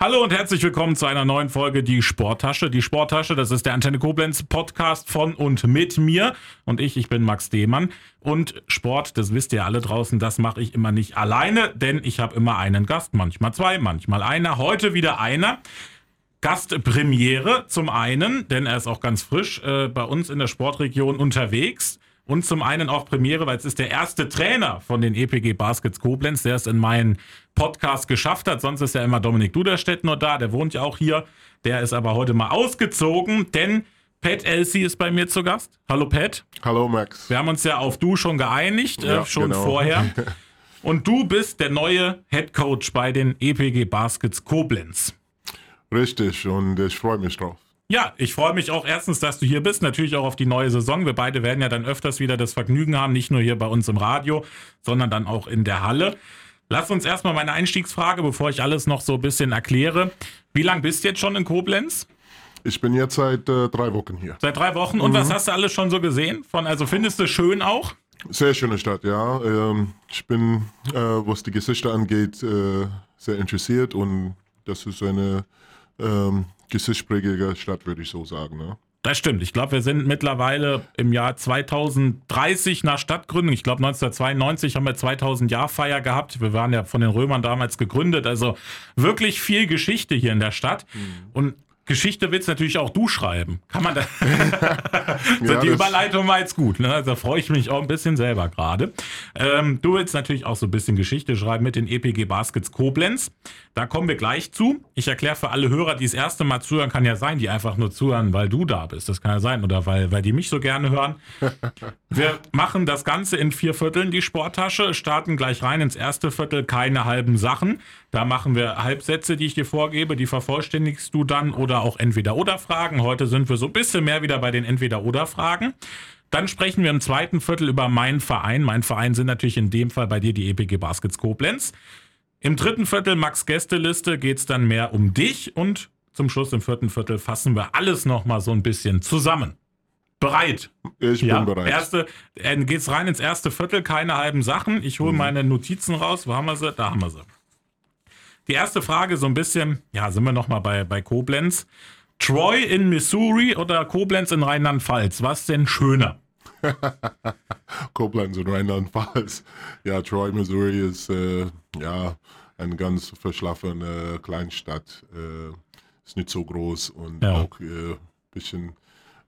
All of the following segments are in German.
Hallo und herzlich willkommen zu einer neuen Folge Die Sporttasche. Die Sporttasche, das ist der Antenne Koblenz Podcast von und mit mir. Und ich, ich bin Max Dehmann. Und Sport, das wisst ihr alle draußen, das mache ich immer nicht alleine, denn ich habe immer einen Gast, manchmal zwei, manchmal einer. Heute wieder einer. Gastpremiere zum einen, denn er ist auch ganz frisch äh, bei uns in der Sportregion unterwegs. Und zum einen auch Premiere, weil es ist der erste Trainer von den EPG Baskets Koblenz, der es in meinen Podcast geschafft hat. Sonst ist ja immer Dominik Duderstedt nur da, der wohnt ja auch hier. Der ist aber heute mal ausgezogen, denn Pat Elsie ist bei mir zu Gast. Hallo Pat. Hallo Max. Wir haben uns ja auf du schon geeinigt, äh, ja, äh, schon genau. vorher. Und du bist der neue Head Coach bei den EPG Baskets Koblenz. Richtig, und ich freue mich drauf. Ja, ich freue mich auch erstens, dass du hier bist, natürlich auch auf die neue Saison. Wir beide werden ja dann öfters wieder das Vergnügen haben, nicht nur hier bei uns im Radio, sondern dann auch in der Halle. Lass uns erstmal meine Einstiegsfrage, bevor ich alles noch so ein bisschen erkläre. Wie lange bist du jetzt schon in Koblenz? Ich bin jetzt seit äh, drei Wochen hier. Seit drei Wochen. Und mhm. was hast du alles schon so gesehen? Von, also findest du schön auch? Sehr schöne Stadt, ja. Ähm, ich bin, äh, was die Gesichter angeht, äh, sehr interessiert und das ist eine ähm, geschichtsprägige Stadt, würde ich so sagen. Ne? Das stimmt. Ich glaube, wir sind mittlerweile im Jahr 2030 nach Stadtgründung. Ich glaube, 1992 haben wir 2000 Jahr Feier gehabt. Wir waren ja von den Römern damals gegründet. Also wirklich viel Geschichte hier in der Stadt. Mhm. Und Geschichte willst natürlich auch du schreiben. Kann man da. so, ja, die Überleitung war jetzt gut. Ne? Also freue ich mich auch ein bisschen selber gerade. Ähm, du willst natürlich auch so ein bisschen Geschichte schreiben mit den EPG Baskets Koblenz. Da kommen wir gleich zu. Ich erkläre für alle Hörer, die das erste Mal zuhören, kann ja sein, die einfach nur zuhören, weil du da bist. Das kann ja sein. Oder weil, weil die mich so gerne hören. Wir machen das Ganze in vier Vierteln, die Sporttasche, starten gleich rein ins erste Viertel, keine halben Sachen. Da machen wir Halbsätze, die ich dir vorgebe, die vervollständigst du dann oder auch Entweder-Oder-Fragen. Heute sind wir so ein bisschen mehr wieder bei den Entweder-Oder-Fragen. Dann sprechen wir im zweiten Viertel über meinen Verein. Mein Verein sind natürlich in dem Fall bei dir die EPG Baskets Koblenz. Im dritten Viertel Max Gästeliste geht es dann mehr um dich und zum Schluss im vierten Viertel fassen wir alles nochmal so ein bisschen zusammen. Bereit. Ich ja, bin bereit. Erste, äh, geht's rein ins erste Viertel, keine halben Sachen. Ich hole mhm. meine Notizen raus. Wo haben wir sie? Da haben wir sie. Die erste Frage so ein bisschen, ja, sind wir nochmal bei, bei Koblenz. Troy in Missouri oder Koblenz in Rheinland-Pfalz? Was denn schöner? Koblenz in Rheinland-Pfalz. Ja, Troy, Missouri ist äh, ja eine ganz verschlafene Kleinstadt. Äh, ist nicht so groß und ja. auch ein äh, bisschen,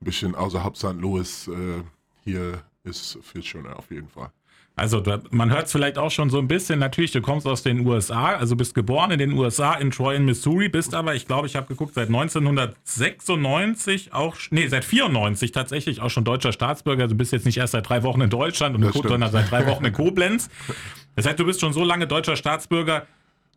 bisschen außerhalb St. Louis. Äh, hier ist viel schöner auf jeden Fall. Also man hört es vielleicht auch schon so ein bisschen. Natürlich, du kommst aus den USA, also bist geboren in den USA, in Troy in Missouri, bist aber, ich glaube, ich habe geguckt, seit 1996 auch, nee, seit 94 tatsächlich auch schon deutscher Staatsbürger. Du bist jetzt nicht erst seit drei Wochen in Deutschland, und sondern seit drei Wochen in Koblenz. Das heißt, du bist schon so lange deutscher Staatsbürger,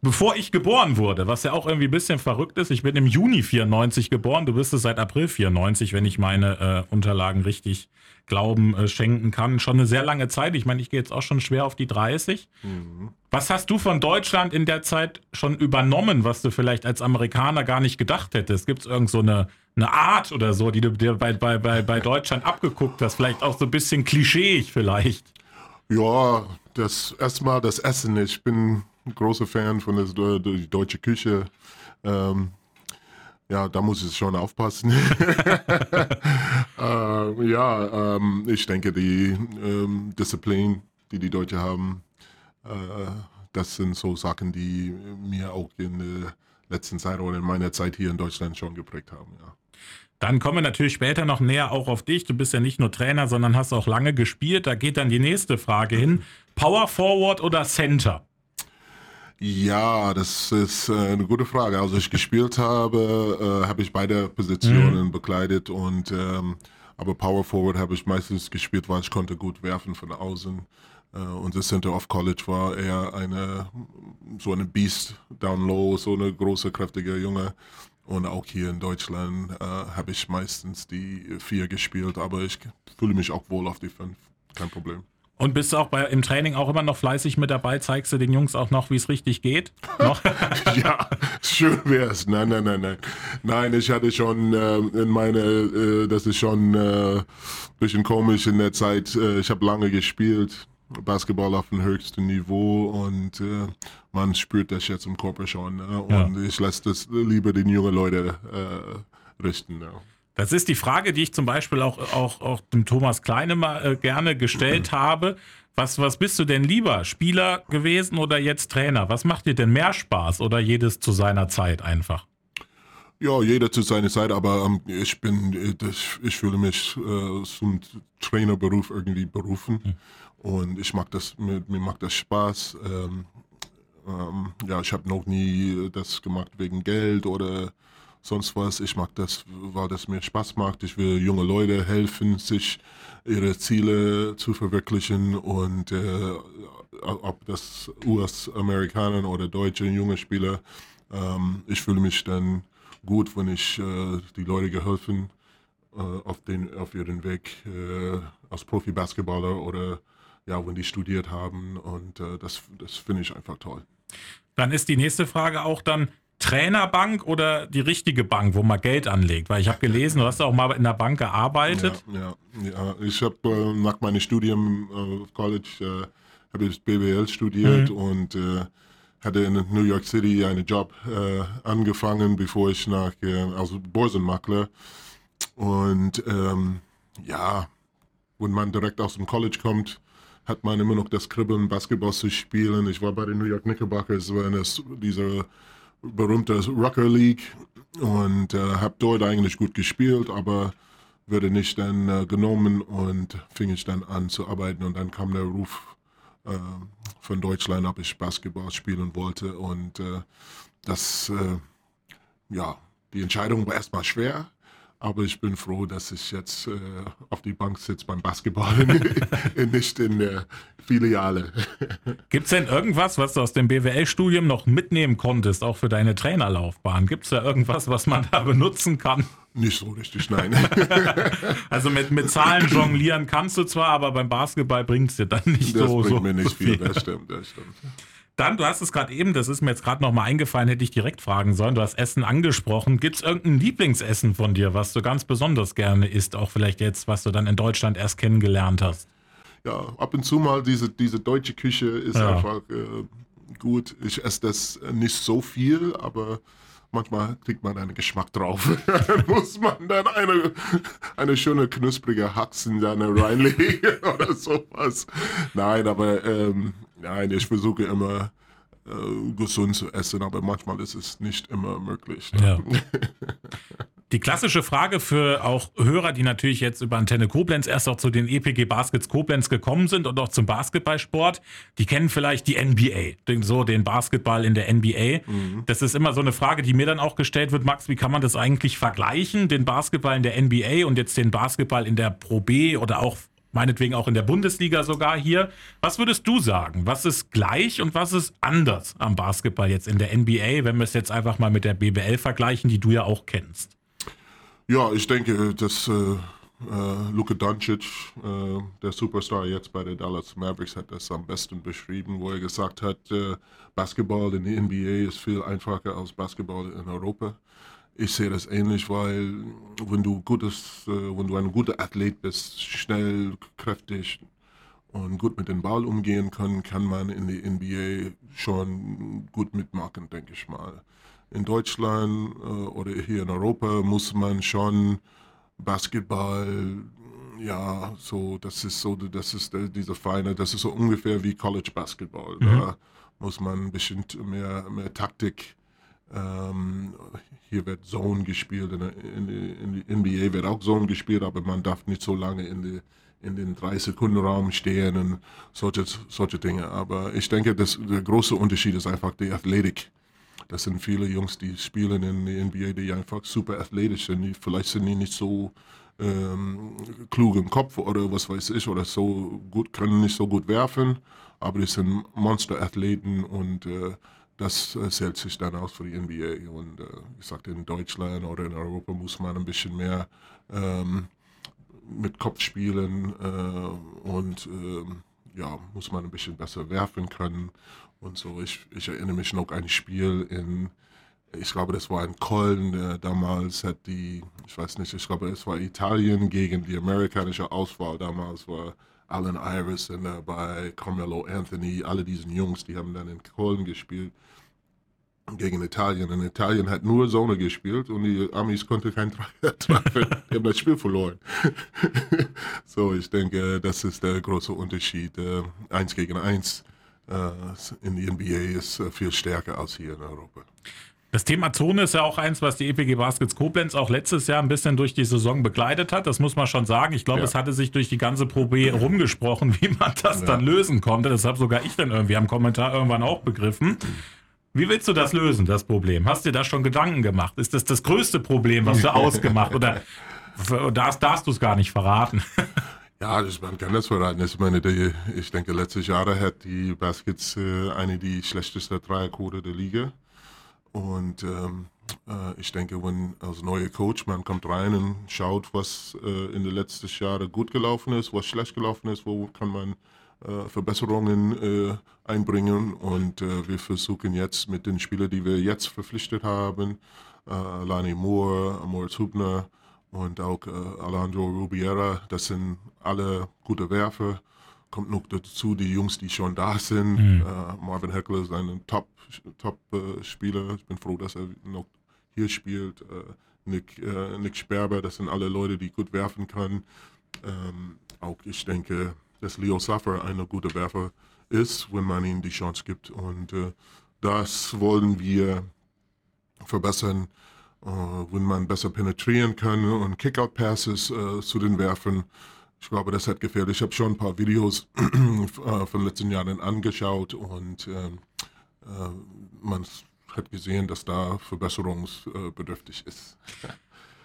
bevor ich geboren wurde, was ja auch irgendwie ein bisschen verrückt ist. Ich bin im Juni 94 geboren, du bist es seit April 94, wenn ich meine äh, Unterlagen richtig Glauben äh, schenken kann. Schon eine sehr lange Zeit. Ich meine, ich gehe jetzt auch schon schwer auf die 30. Mhm. Was hast du von Deutschland in der Zeit schon übernommen, was du vielleicht als Amerikaner gar nicht gedacht hättest? Gibt es irgend so eine, eine Art oder so, die du dir bei, bei, bei, bei Deutschland abgeguckt hast? Vielleicht auch so ein bisschen klischeeig vielleicht? Ja, das erstmal das Essen. Ich bin ein großer Fan von der, der deutschen Küche. Ähm, ja, da muss ich schon aufpassen. äh, ja, ähm, ich denke, die ähm, Disziplin, die die Deutschen haben, äh, das sind so Sachen, die mir auch in der letzten Zeit oder in meiner Zeit hier in Deutschland schon geprägt haben. Ja. Dann kommen wir natürlich später noch näher auch auf dich. Du bist ja nicht nur Trainer, sondern hast auch lange gespielt. Da geht dann die nächste Frage hin. Power Forward oder Center? Ja, das ist äh, eine gute Frage. Also ich gespielt habe, äh, habe ich beide Positionen mhm. bekleidet und ähm, aber Power Forward habe ich meistens gespielt, weil ich konnte gut werfen von außen. Äh, und das Center of College war eher eine so eine Beast down low, so eine große kräftige Junge. Und auch hier in Deutschland äh, habe ich meistens die vier gespielt, aber ich fühle mich auch wohl auf die fünf. Kein Problem. Und bist du auch bei, im Training auch immer noch fleißig mit dabei? Zeigst du den Jungs auch noch, wie es richtig geht? ja, schön wär's. Nein, nein, nein, nein. Nein, ich hatte schon äh, in meine, äh, das ist schon äh, bisschen komisch in der Zeit. Äh, ich habe lange gespielt Basketball auf dem höchsten Niveau und äh, man spürt das jetzt im Körper schon. Ne? Und ja. ich lasse das lieber den jungen Leuten äh, richten. Ne? Das ist die Frage, die ich zum Beispiel auch, auch, auch dem Thomas Kleine mal äh, gerne gestellt mhm. habe. Was, was bist du denn lieber? Spieler gewesen oder jetzt Trainer? Was macht dir denn mehr Spaß oder jedes zu seiner Zeit einfach? Ja, jeder zu seiner Zeit, aber ähm, ich bin, ich, ich fühle mich äh, zum Trainerberuf irgendwie berufen mhm. Und ich mag das, mir, mir macht das Spaß. Ähm, ähm, ja, ich habe noch nie das gemacht wegen Geld oder sonst was. Ich mag das, weil das mir Spaß macht. Ich will junge Leute helfen, sich ihre Ziele zu verwirklichen und äh, ob das US-Amerikaner oder deutsche junge Spieler, ähm, ich fühle mich dann gut, wenn ich äh, die Leute geholfen äh, auf, den, auf ihren Weg äh, als Profi-Basketballer oder ja, wenn die studiert haben und äh, das, das finde ich einfach toll. Dann ist die nächste Frage auch dann, Trainerbank oder die richtige Bank, wo man Geld anlegt? Weil ich habe gelesen, du hast auch mal in der Bank gearbeitet. Ja, ja, ja. ich habe äh, nach meinem Studium äh, College äh, habe ich BWL studiert mhm. und äh, hatte in New York City einen Job äh, angefangen, bevor ich nach äh, also Börsenmakler und ähm, ja, wenn man direkt aus dem College kommt, hat man immer noch das Kribbeln, Basketball zu spielen. Ich war bei den New York Knickerbockers, es dieser berühmte Rocker League und äh, habe dort eigentlich gut gespielt, aber wurde nicht dann äh, genommen und fing ich dann an zu arbeiten und dann kam der Ruf äh, von Deutschland, ob ich Basketball spielen wollte und äh, das, äh, ja, die Entscheidung war erstmal schwer, aber ich bin froh, dass ich jetzt äh, auf die Bank sitze beim Basketball, nicht in der Filiale. Gibt es denn irgendwas, was du aus dem BWL-Studium noch mitnehmen konntest, auch für deine Trainerlaufbahn? Gibt es da irgendwas, was man da benutzen kann? Nicht so richtig, nein. also mit, mit Zahlen jonglieren kannst du zwar, aber beim Basketball bringt es dir dann nicht das so. Das bringt so mir nicht viel, das stimmt, das stimmt. Dann, du hast es gerade eben, das ist mir jetzt gerade nochmal eingefallen, hätte ich direkt fragen sollen. Du hast Essen angesprochen. Gibt es irgendein Lieblingsessen von dir, was du ganz besonders gerne isst? Auch vielleicht jetzt, was du dann in Deutschland erst kennengelernt hast? Ja, ab und zu mal diese, diese deutsche Küche ist ja. einfach äh, gut. Ich esse das nicht so viel, aber manchmal kriegt man einen Geschmack drauf. muss man dann eine, eine schöne knusprige Haxen dann reinlegen oder sowas. Nein, aber ähm, nein, ich versuche immer äh, gesund zu essen, aber manchmal ist es nicht immer möglich. Ja. Die klassische Frage für auch Hörer, die natürlich jetzt über Antenne Koblenz erst auch zu den EPG Baskets Koblenz gekommen sind und auch zum Basketballsport, die kennen vielleicht die NBA, den, so den Basketball in der NBA. Mhm. Das ist immer so eine Frage, die mir dann auch gestellt wird, Max, wie kann man das eigentlich vergleichen, den Basketball in der NBA und jetzt den Basketball in der Pro B oder auch meinetwegen auch in der Bundesliga sogar hier. Was würdest du sagen? Was ist gleich und was ist anders am Basketball jetzt in der NBA, wenn wir es jetzt einfach mal mit der BBL vergleichen, die du ja auch kennst? Ja, ich denke, dass äh, äh, Luka Doncic, äh, der Superstar jetzt bei den Dallas Mavericks, hat das am besten beschrieben, wo er gesagt hat, äh, Basketball in der NBA ist viel einfacher als Basketball in Europa. Ich sehe das ähnlich, weil wenn du gutes, äh, wenn du ein guter Athlet bist, schnell, kräftig und gut mit dem Ball umgehen kann, kann man in die NBA schon gut mitmachen, denke ich mal in Deutschland äh, oder hier in Europa muss man schon Basketball, ja, so, das ist so, das ist der, diese feine, das ist so ungefähr wie College Basketball. Mhm. Da muss man ein bisschen mehr, mehr Taktik. Ähm, hier wird Zone gespielt, in, in, in, die NBA wird auch Zone gespielt, aber man darf nicht so lange in, die, in den 3-Sekunden-Raum stehen und solche, solche Dinge. Aber ich denke, das, der große Unterschied ist einfach die Athletik das sind viele Jungs, die spielen in der NBA, die einfach super athletisch sind. Die, vielleicht sind die nicht so ähm, klug im Kopf oder was weiß ich, oder so gut, können nicht so gut werfen, aber die sind Monsterathleten und äh, das äh, zählt sich dann aus für die NBA. Und äh, ich sagte, in Deutschland oder in Europa muss man ein bisschen mehr ähm, mit Kopf spielen äh, und ähm, ja, muss man ein bisschen besser werfen können und so. Ich, ich erinnere mich noch an ein Spiel in, ich glaube, das war in Köln, äh, damals hat die, ich weiß nicht, ich glaube, es war Italien gegen die amerikanische Auswahl damals, war Allen Iverson dabei, Carmelo Anthony, alle diesen Jungs, die haben dann in Köln gespielt gegen Italien. Und Italien hat nur Zone gespielt und die Amis konnten kein Dreier treffen. die haben das Spiel verloren. so, ich denke, das ist der große Unterschied. Äh, eins gegen eins äh, in die NBA ist äh, viel stärker als hier in Europa. Das Thema Zone ist ja auch eins, was die EPG Baskets Koblenz auch letztes Jahr ein bisschen durch die Saison begleitet hat. Das muss man schon sagen. Ich glaube, ja. es hatte sich durch die ganze Probe rumgesprochen, wie man das ja. dann lösen konnte. Das habe sogar ich dann irgendwie am Kommentar irgendwann auch begriffen. Wie willst du das lösen, das Problem? Hast du dir da schon Gedanken gemacht? Ist das das größte Problem, was du ausgemacht oder darfst, darfst du es gar nicht verraten? Ja, das, man kann das verraten. Ich meine, die, ich denke, letztes Jahr hat die Baskets äh, eine die schlechteste Dreierquote der Liga. Und ähm, äh, ich denke, wenn als neuer Coach man kommt rein und schaut, was äh, in den letzten Jahren gut gelaufen ist, was schlecht gelaufen ist, wo kann man äh, Verbesserungen äh, einbringen und äh, wir versuchen jetzt mit den Spielern, die wir jetzt verpflichtet haben, äh, Lani Moore, Moritz Hubner und auch Alejandro Rubiera, das sind alle gute Werfer. Kommt noch dazu die Jungs, die schon da sind. Mhm. Äh, Marvin Heckler ist ein Top-Spieler. Top, ich bin froh, dass er noch hier spielt. Nick, Nick Sperber, das sind alle Leute, die gut werfen können. Ähm, auch ich denke, dass Leo Saffer ein guter Werfer ist, wenn man ihm die Chance gibt. Und äh, das wollen wir verbessern, äh, wenn man besser penetrieren kann und Kickout-Passes äh, zu den Werfen. Ich glaube, das hat gefehlt. Ich habe schon ein paar Videos äh, von letzten Jahren angeschaut und ähm, äh, man hat gesehen, dass da verbesserungsbedürftig ist.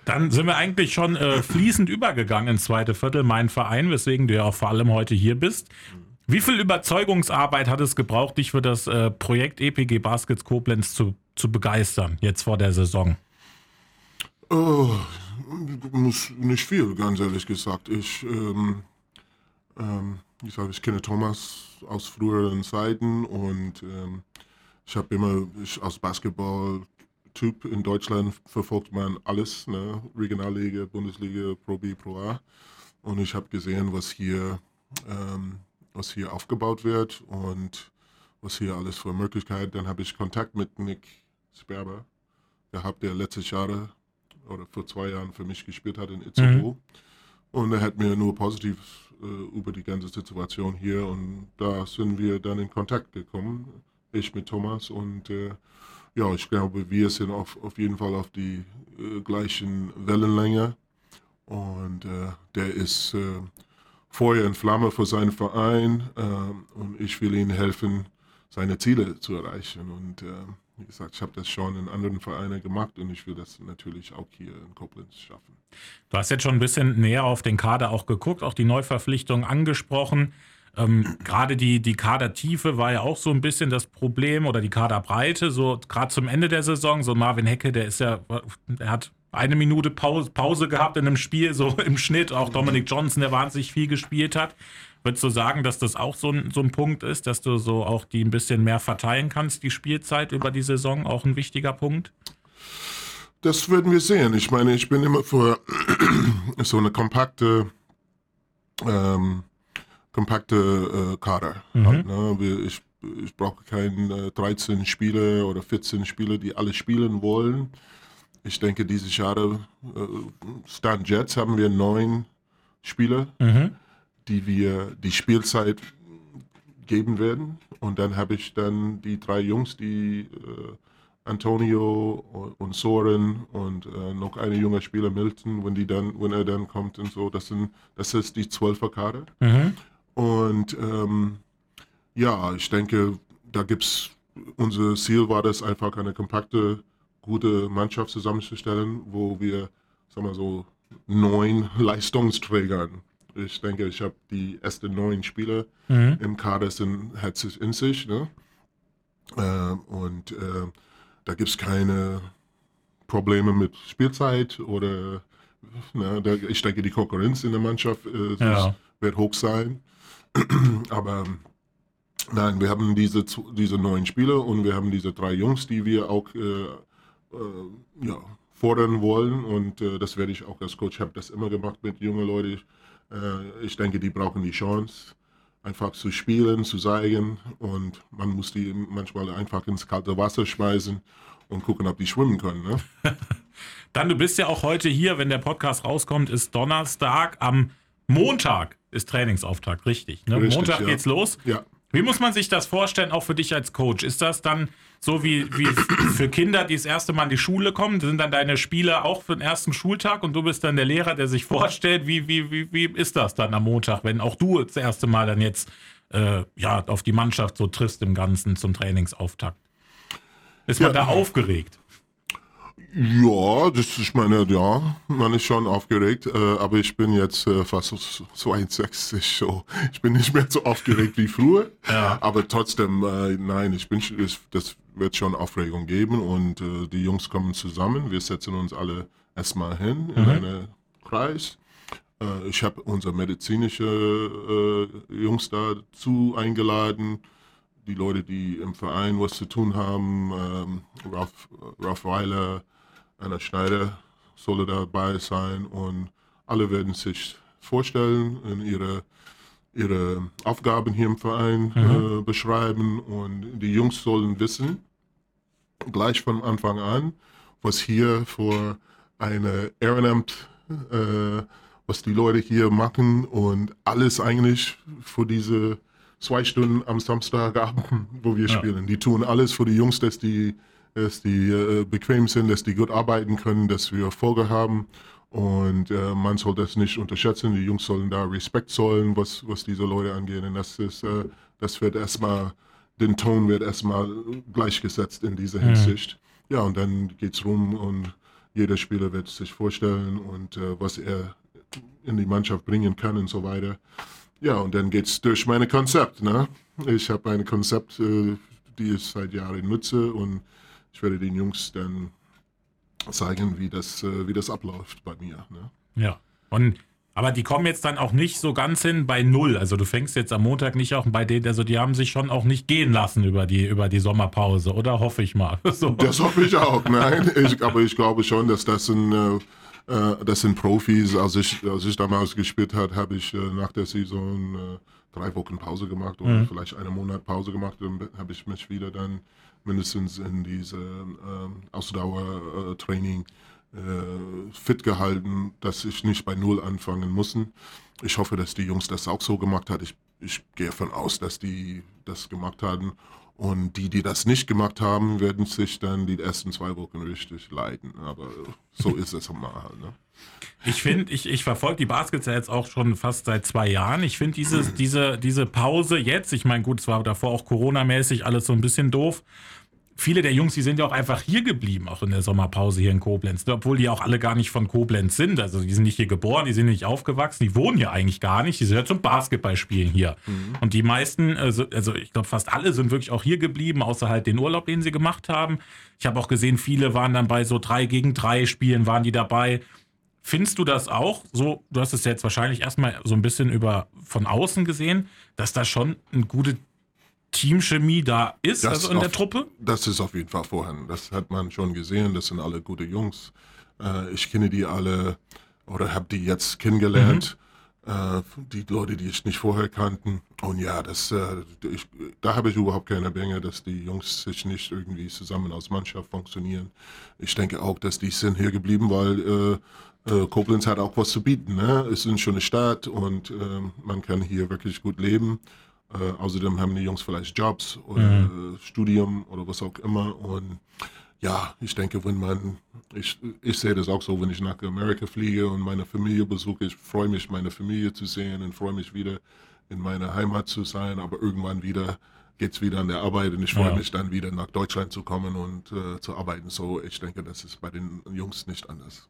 Dann sind wir eigentlich schon äh, fließend übergegangen ins zweite Viertel, mein Verein, weswegen du ja auch vor allem heute hier bist. Wie viel Überzeugungsarbeit hat es gebraucht, dich für das äh, Projekt EPG Baskets Koblenz zu, zu begeistern, jetzt vor der Saison? Oh, nicht viel, ganz ehrlich gesagt. Ich, ähm, ähm, ich, sag, ich kenne Thomas aus früheren Zeiten und ähm, ich habe immer ich, aus Basketball Typ. In Deutschland verfolgt man alles, ne? Regionalliga, Bundesliga, Pro B, Pro A. Und ich habe gesehen, was hier, ähm, was hier aufgebaut wird und was hier alles für Möglichkeiten. Dann habe ich Kontakt mit Nick Sperber gehabt, der letztes Jahr oder vor zwei Jahren für mich gespielt hat in Itzehoe. Mhm. Und er hat mir nur positiv äh, über die ganze Situation hier und da sind wir dann in Kontakt gekommen, ich mit Thomas und äh, ja, ich glaube, wir sind auf, auf jeden Fall auf die äh, gleichen Wellenlänge. Und äh, der ist äh, Feuer und Flamme für seinen Verein äh, und ich will ihm helfen, seine Ziele zu erreichen. Und wie gesagt, ich habe das schon in anderen Vereinen gemacht und ich will das natürlich auch hier in Koblenz schaffen. Du hast jetzt schon ein bisschen näher auf den Kader auch geguckt, auch die Neuverpflichtung angesprochen. Ähm, gerade die, die Kadertiefe war ja auch so ein bisschen das Problem oder die Kaderbreite, so gerade zum Ende der Saison. So Marvin Hecke, der ist ja, er hat eine Minute Pause, Pause gehabt in einem Spiel, so im Schnitt. Auch Dominic Johnson, der wahnsinnig viel gespielt hat. Würdest du sagen, dass das auch so ein, so ein Punkt ist, dass du so auch die ein bisschen mehr verteilen kannst, die Spielzeit über die Saison, auch ein wichtiger Punkt? Das werden wir sehen. Ich meine, ich bin immer für so eine kompakte ähm, kompakte äh, Kader. Mhm. Halt, ne? Ich, ich brauche keine äh, 13 Spieler oder 14 Spieler, die alle spielen wollen. Ich denke, dieses Jahr, äh, Stand Jets, haben wir neun Spieler, mhm. Die wir die Spielzeit geben werden. Und dann habe ich dann die drei Jungs, die äh, Antonio und Soren und äh, noch eine junge Spieler Milton, wenn die dann, wenn er dann kommt und so, das sind, das ist die zwölfer Kader. Mhm. Und ähm, ja, ich denke, da gibt es, unser Ziel war das einfach eine kompakte, gute Mannschaft zusammenzustellen, wo wir, sagen wir so, neun Leistungsträgern. Ich denke, ich habe die ersten neun Spieler mhm. im Kader sind, hat sich in sich. Ne? Äh, und äh, da gibt es keine Probleme mit Spielzeit oder ne, da, ich denke, die Konkurrenz in der Mannschaft äh, ja. wird hoch sein. Aber nein, wir haben diese, diese neuen Spieler und wir haben diese drei Jungs, die wir auch äh, äh, ja, fordern wollen. Und äh, das werde ich auch als Coach, habe das immer gemacht mit jungen Leuten. Äh, ich denke, die brauchen die Chance, einfach zu spielen, zu zeigen und man muss die manchmal einfach ins kalte Wasser schmeißen und gucken, ob die schwimmen können. Ne? Dann, du bist ja auch heute hier, wenn der Podcast rauskommt, ist Donnerstag. Am Montag ist Trainingsauftakt, richtig. Ne? Richtig, Montag ja. geht's los. Ja. Wie muss man sich das vorstellen, auch für dich als Coach? Ist das dann so wie, wie für Kinder, die das erste Mal in die Schule kommen? Sind dann deine Spiele auch für den ersten Schultag und du bist dann der Lehrer, der sich vorstellt? Wie, wie, wie, wie ist das dann am Montag, wenn auch du das erste Mal dann jetzt äh, ja, auf die Mannschaft so triffst im Ganzen zum Trainingsauftakt? Ist man Ja. da aufgeregt? Ja, das ich meine, ja, man ist schon aufgeregt, äh, aber ich bin jetzt äh, fast so 62, so ich bin nicht mehr so aufgeregt wie früher. Ja. Aber trotzdem, äh, nein, ich bin, es- das wird schon Aufregung geben und äh, die Jungs kommen zusammen. Wir setzen uns alle erstmal hin in einen Kreis. Äh, ich habe unsere medizinische äh, Jungs dazu eingeladen die Leute, die im Verein was zu tun haben, ähm, Ralf, Ralf Weiler, Anna Schneider solle dabei sein und alle werden sich vorstellen und ihre, ihre Aufgaben hier im Verein äh, beschreiben und die Jungs sollen wissen, gleich von Anfang an, was hier für eine Ehrenamt, äh, was die Leute hier machen und alles eigentlich für diese zwei Stunden am Samstagabend, wo wir spielen. Die tun alles für die Jungs, dass die, dass die äh, bequem sind, dass die gut arbeiten können, dass wir Erfolge haben. Und äh, man soll das nicht unterschätzen. Die Jungs sollen da Respekt zollen, was, was diese Leute angeht. Und das ist, äh, das wird erstmal, den Ton wird erstmal gleichgesetzt in dieser Hinsicht. Ja, und dann geht's rum und jeder Spieler wird sich vorstellen und äh, was er in die Mannschaft bringen kann und so weiter. Ja, und dann geht's durch meine Konzept. Ne? Ich habe ein Konzept, äh, die ich seit Jahren nutze und ich werde den Jungs dann zeigen, wie das, äh, wie das abläuft bei mir. Ne? Ja. Und aber die kommen jetzt dann auch nicht so ganz hin bei null. Also du fängst jetzt am Montag nicht auch bei denen, also die haben sich schon auch nicht gehen lassen über die, über die Sommerpause, oder hoffe ich mal. So. Das hoffe ich auch, nein. Ich, aber ich glaube schon, dass das sind, äh, äh, das sind Profis. Als ich, als ich damals gespielt habe, habe ich nach der Saison drei Wochen Pause gemacht oder vielleicht einen Monat Pause gemacht. Dann habe ich mich wieder dann mindestens in diese ähm, Ausdauertraining äh, fit gehalten, dass ich nicht bei Null anfangen musste. Ich hoffe, dass die Jungs das auch so gemacht haben. Ich, ich gehe davon aus, dass die das gemacht haben. Und die, die das nicht gemacht haben, werden sich dann die ersten zwei Wochen richtig leiden. Aber so ist es mal. Ne? Ich finde, ich, ich verfolge die Baskets ja jetzt auch schon fast seit zwei Jahren. Ich finde diese, diese, diese Pause jetzt, ich meine, gut, es war davor auch Corona-mäßig alles so ein bisschen doof. Viele der Jungs, die sind ja auch einfach hier geblieben, auch in der Sommerpause hier in Koblenz, ne? obwohl die auch alle gar nicht von Koblenz sind. Also die sind nicht hier geboren, die sind nicht aufgewachsen, die wohnen hier eigentlich gar nicht. Die sind ja zum Basketballspielen hier. Und die meisten, also, also ich glaube fast alle sind wirklich auch hier geblieben, außer halt den Urlaub, den sie gemacht haben. Ich habe auch gesehen, viele waren dann bei so drei gegen drei Spielen, waren die dabei. Findest du das auch so, du hast es jetzt wahrscheinlich erstmal so ein bisschen über von außen gesehen, dass da schon eine gute Teamchemie da ist, Das also in der auf- Truppe? Das ist auf jeden Fall vorhanden. Das hat man schon gesehen. Das sind alle gute Jungs. Äh, ich kenne die alle oder habe die jetzt kennengelernt. Äh, die Leute, die ich nicht vorher kannten. Und ja, das, äh, ich, da habe ich überhaupt keine Bänge, dass die Jungs sich nicht irgendwie zusammen als Mannschaft funktionieren. Ich denke auch, dass die sind hier geblieben, weil äh, äh, Koblenz hat auch was zu bieten. Ne? Es ist eine schöne Stadt und ähm, man kann hier wirklich gut leben. Äh, außerdem haben die Jungs vielleicht Jobs oder äh, Studium oder was auch immer. Und ja, ich denke, wenn man, ich, ich sehe das auch so, wenn ich nach Amerika fliege und meine Familie besuche, ich freue mich, meine Familie zu sehen und freue mich wieder in meiner Heimat zu sein, aber irgendwann wieder geht's wieder an der Arbeit und ich freue Ja. mich dann wieder nach Deutschland zu kommen und äh, zu arbeiten. So, ich denke, das ist bei den Jungs nicht anders.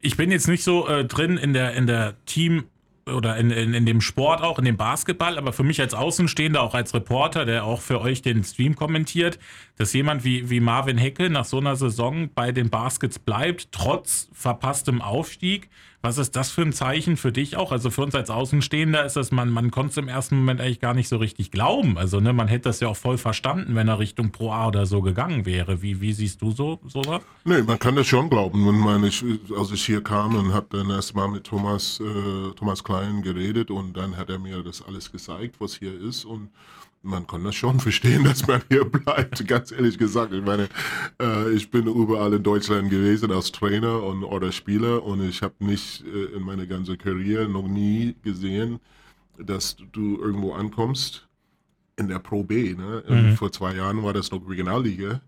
ich bin jetzt nicht so äh, drin in der, in der Team- oder in, in, in dem Sport auch, in dem Basketball, aber für mich als Außenstehender, auch als Reporter, der auch für euch den Stream kommentiert, dass jemand wie, wie Marvin Heckel nach so einer Saison bei den Baskets bleibt, trotz verpasstem Aufstieg, Was ist das für ein Zeichen für dich auch? Also für uns als Außenstehender ist das, man, man konnte es im ersten Moment eigentlich gar nicht so richtig glauben. Also ne, man hätte das ja auch voll verstanden, wenn er Richtung Pro A oder so gegangen wäre. Wie, wie siehst du so sowas? Nee, man kann das schon glauben. Wenn man, ich, als ich hier kam und habe dann erstmal mit Thomas, äh, Thomas Klein geredet und dann hat er mir das alles gezeigt, was hier ist und man kann das schon verstehen, dass man hier bleibt, ganz ehrlich gesagt. Ich meine, äh, ich bin überall in Deutschland gewesen als Trainer und oder Spieler und ich habe nicht äh, in meiner ganzen Karriere noch nie gesehen, dass du irgendwo ankommst in der Pro B. Ne? Mhm. Vor zwei Jahren war das noch Regionalliga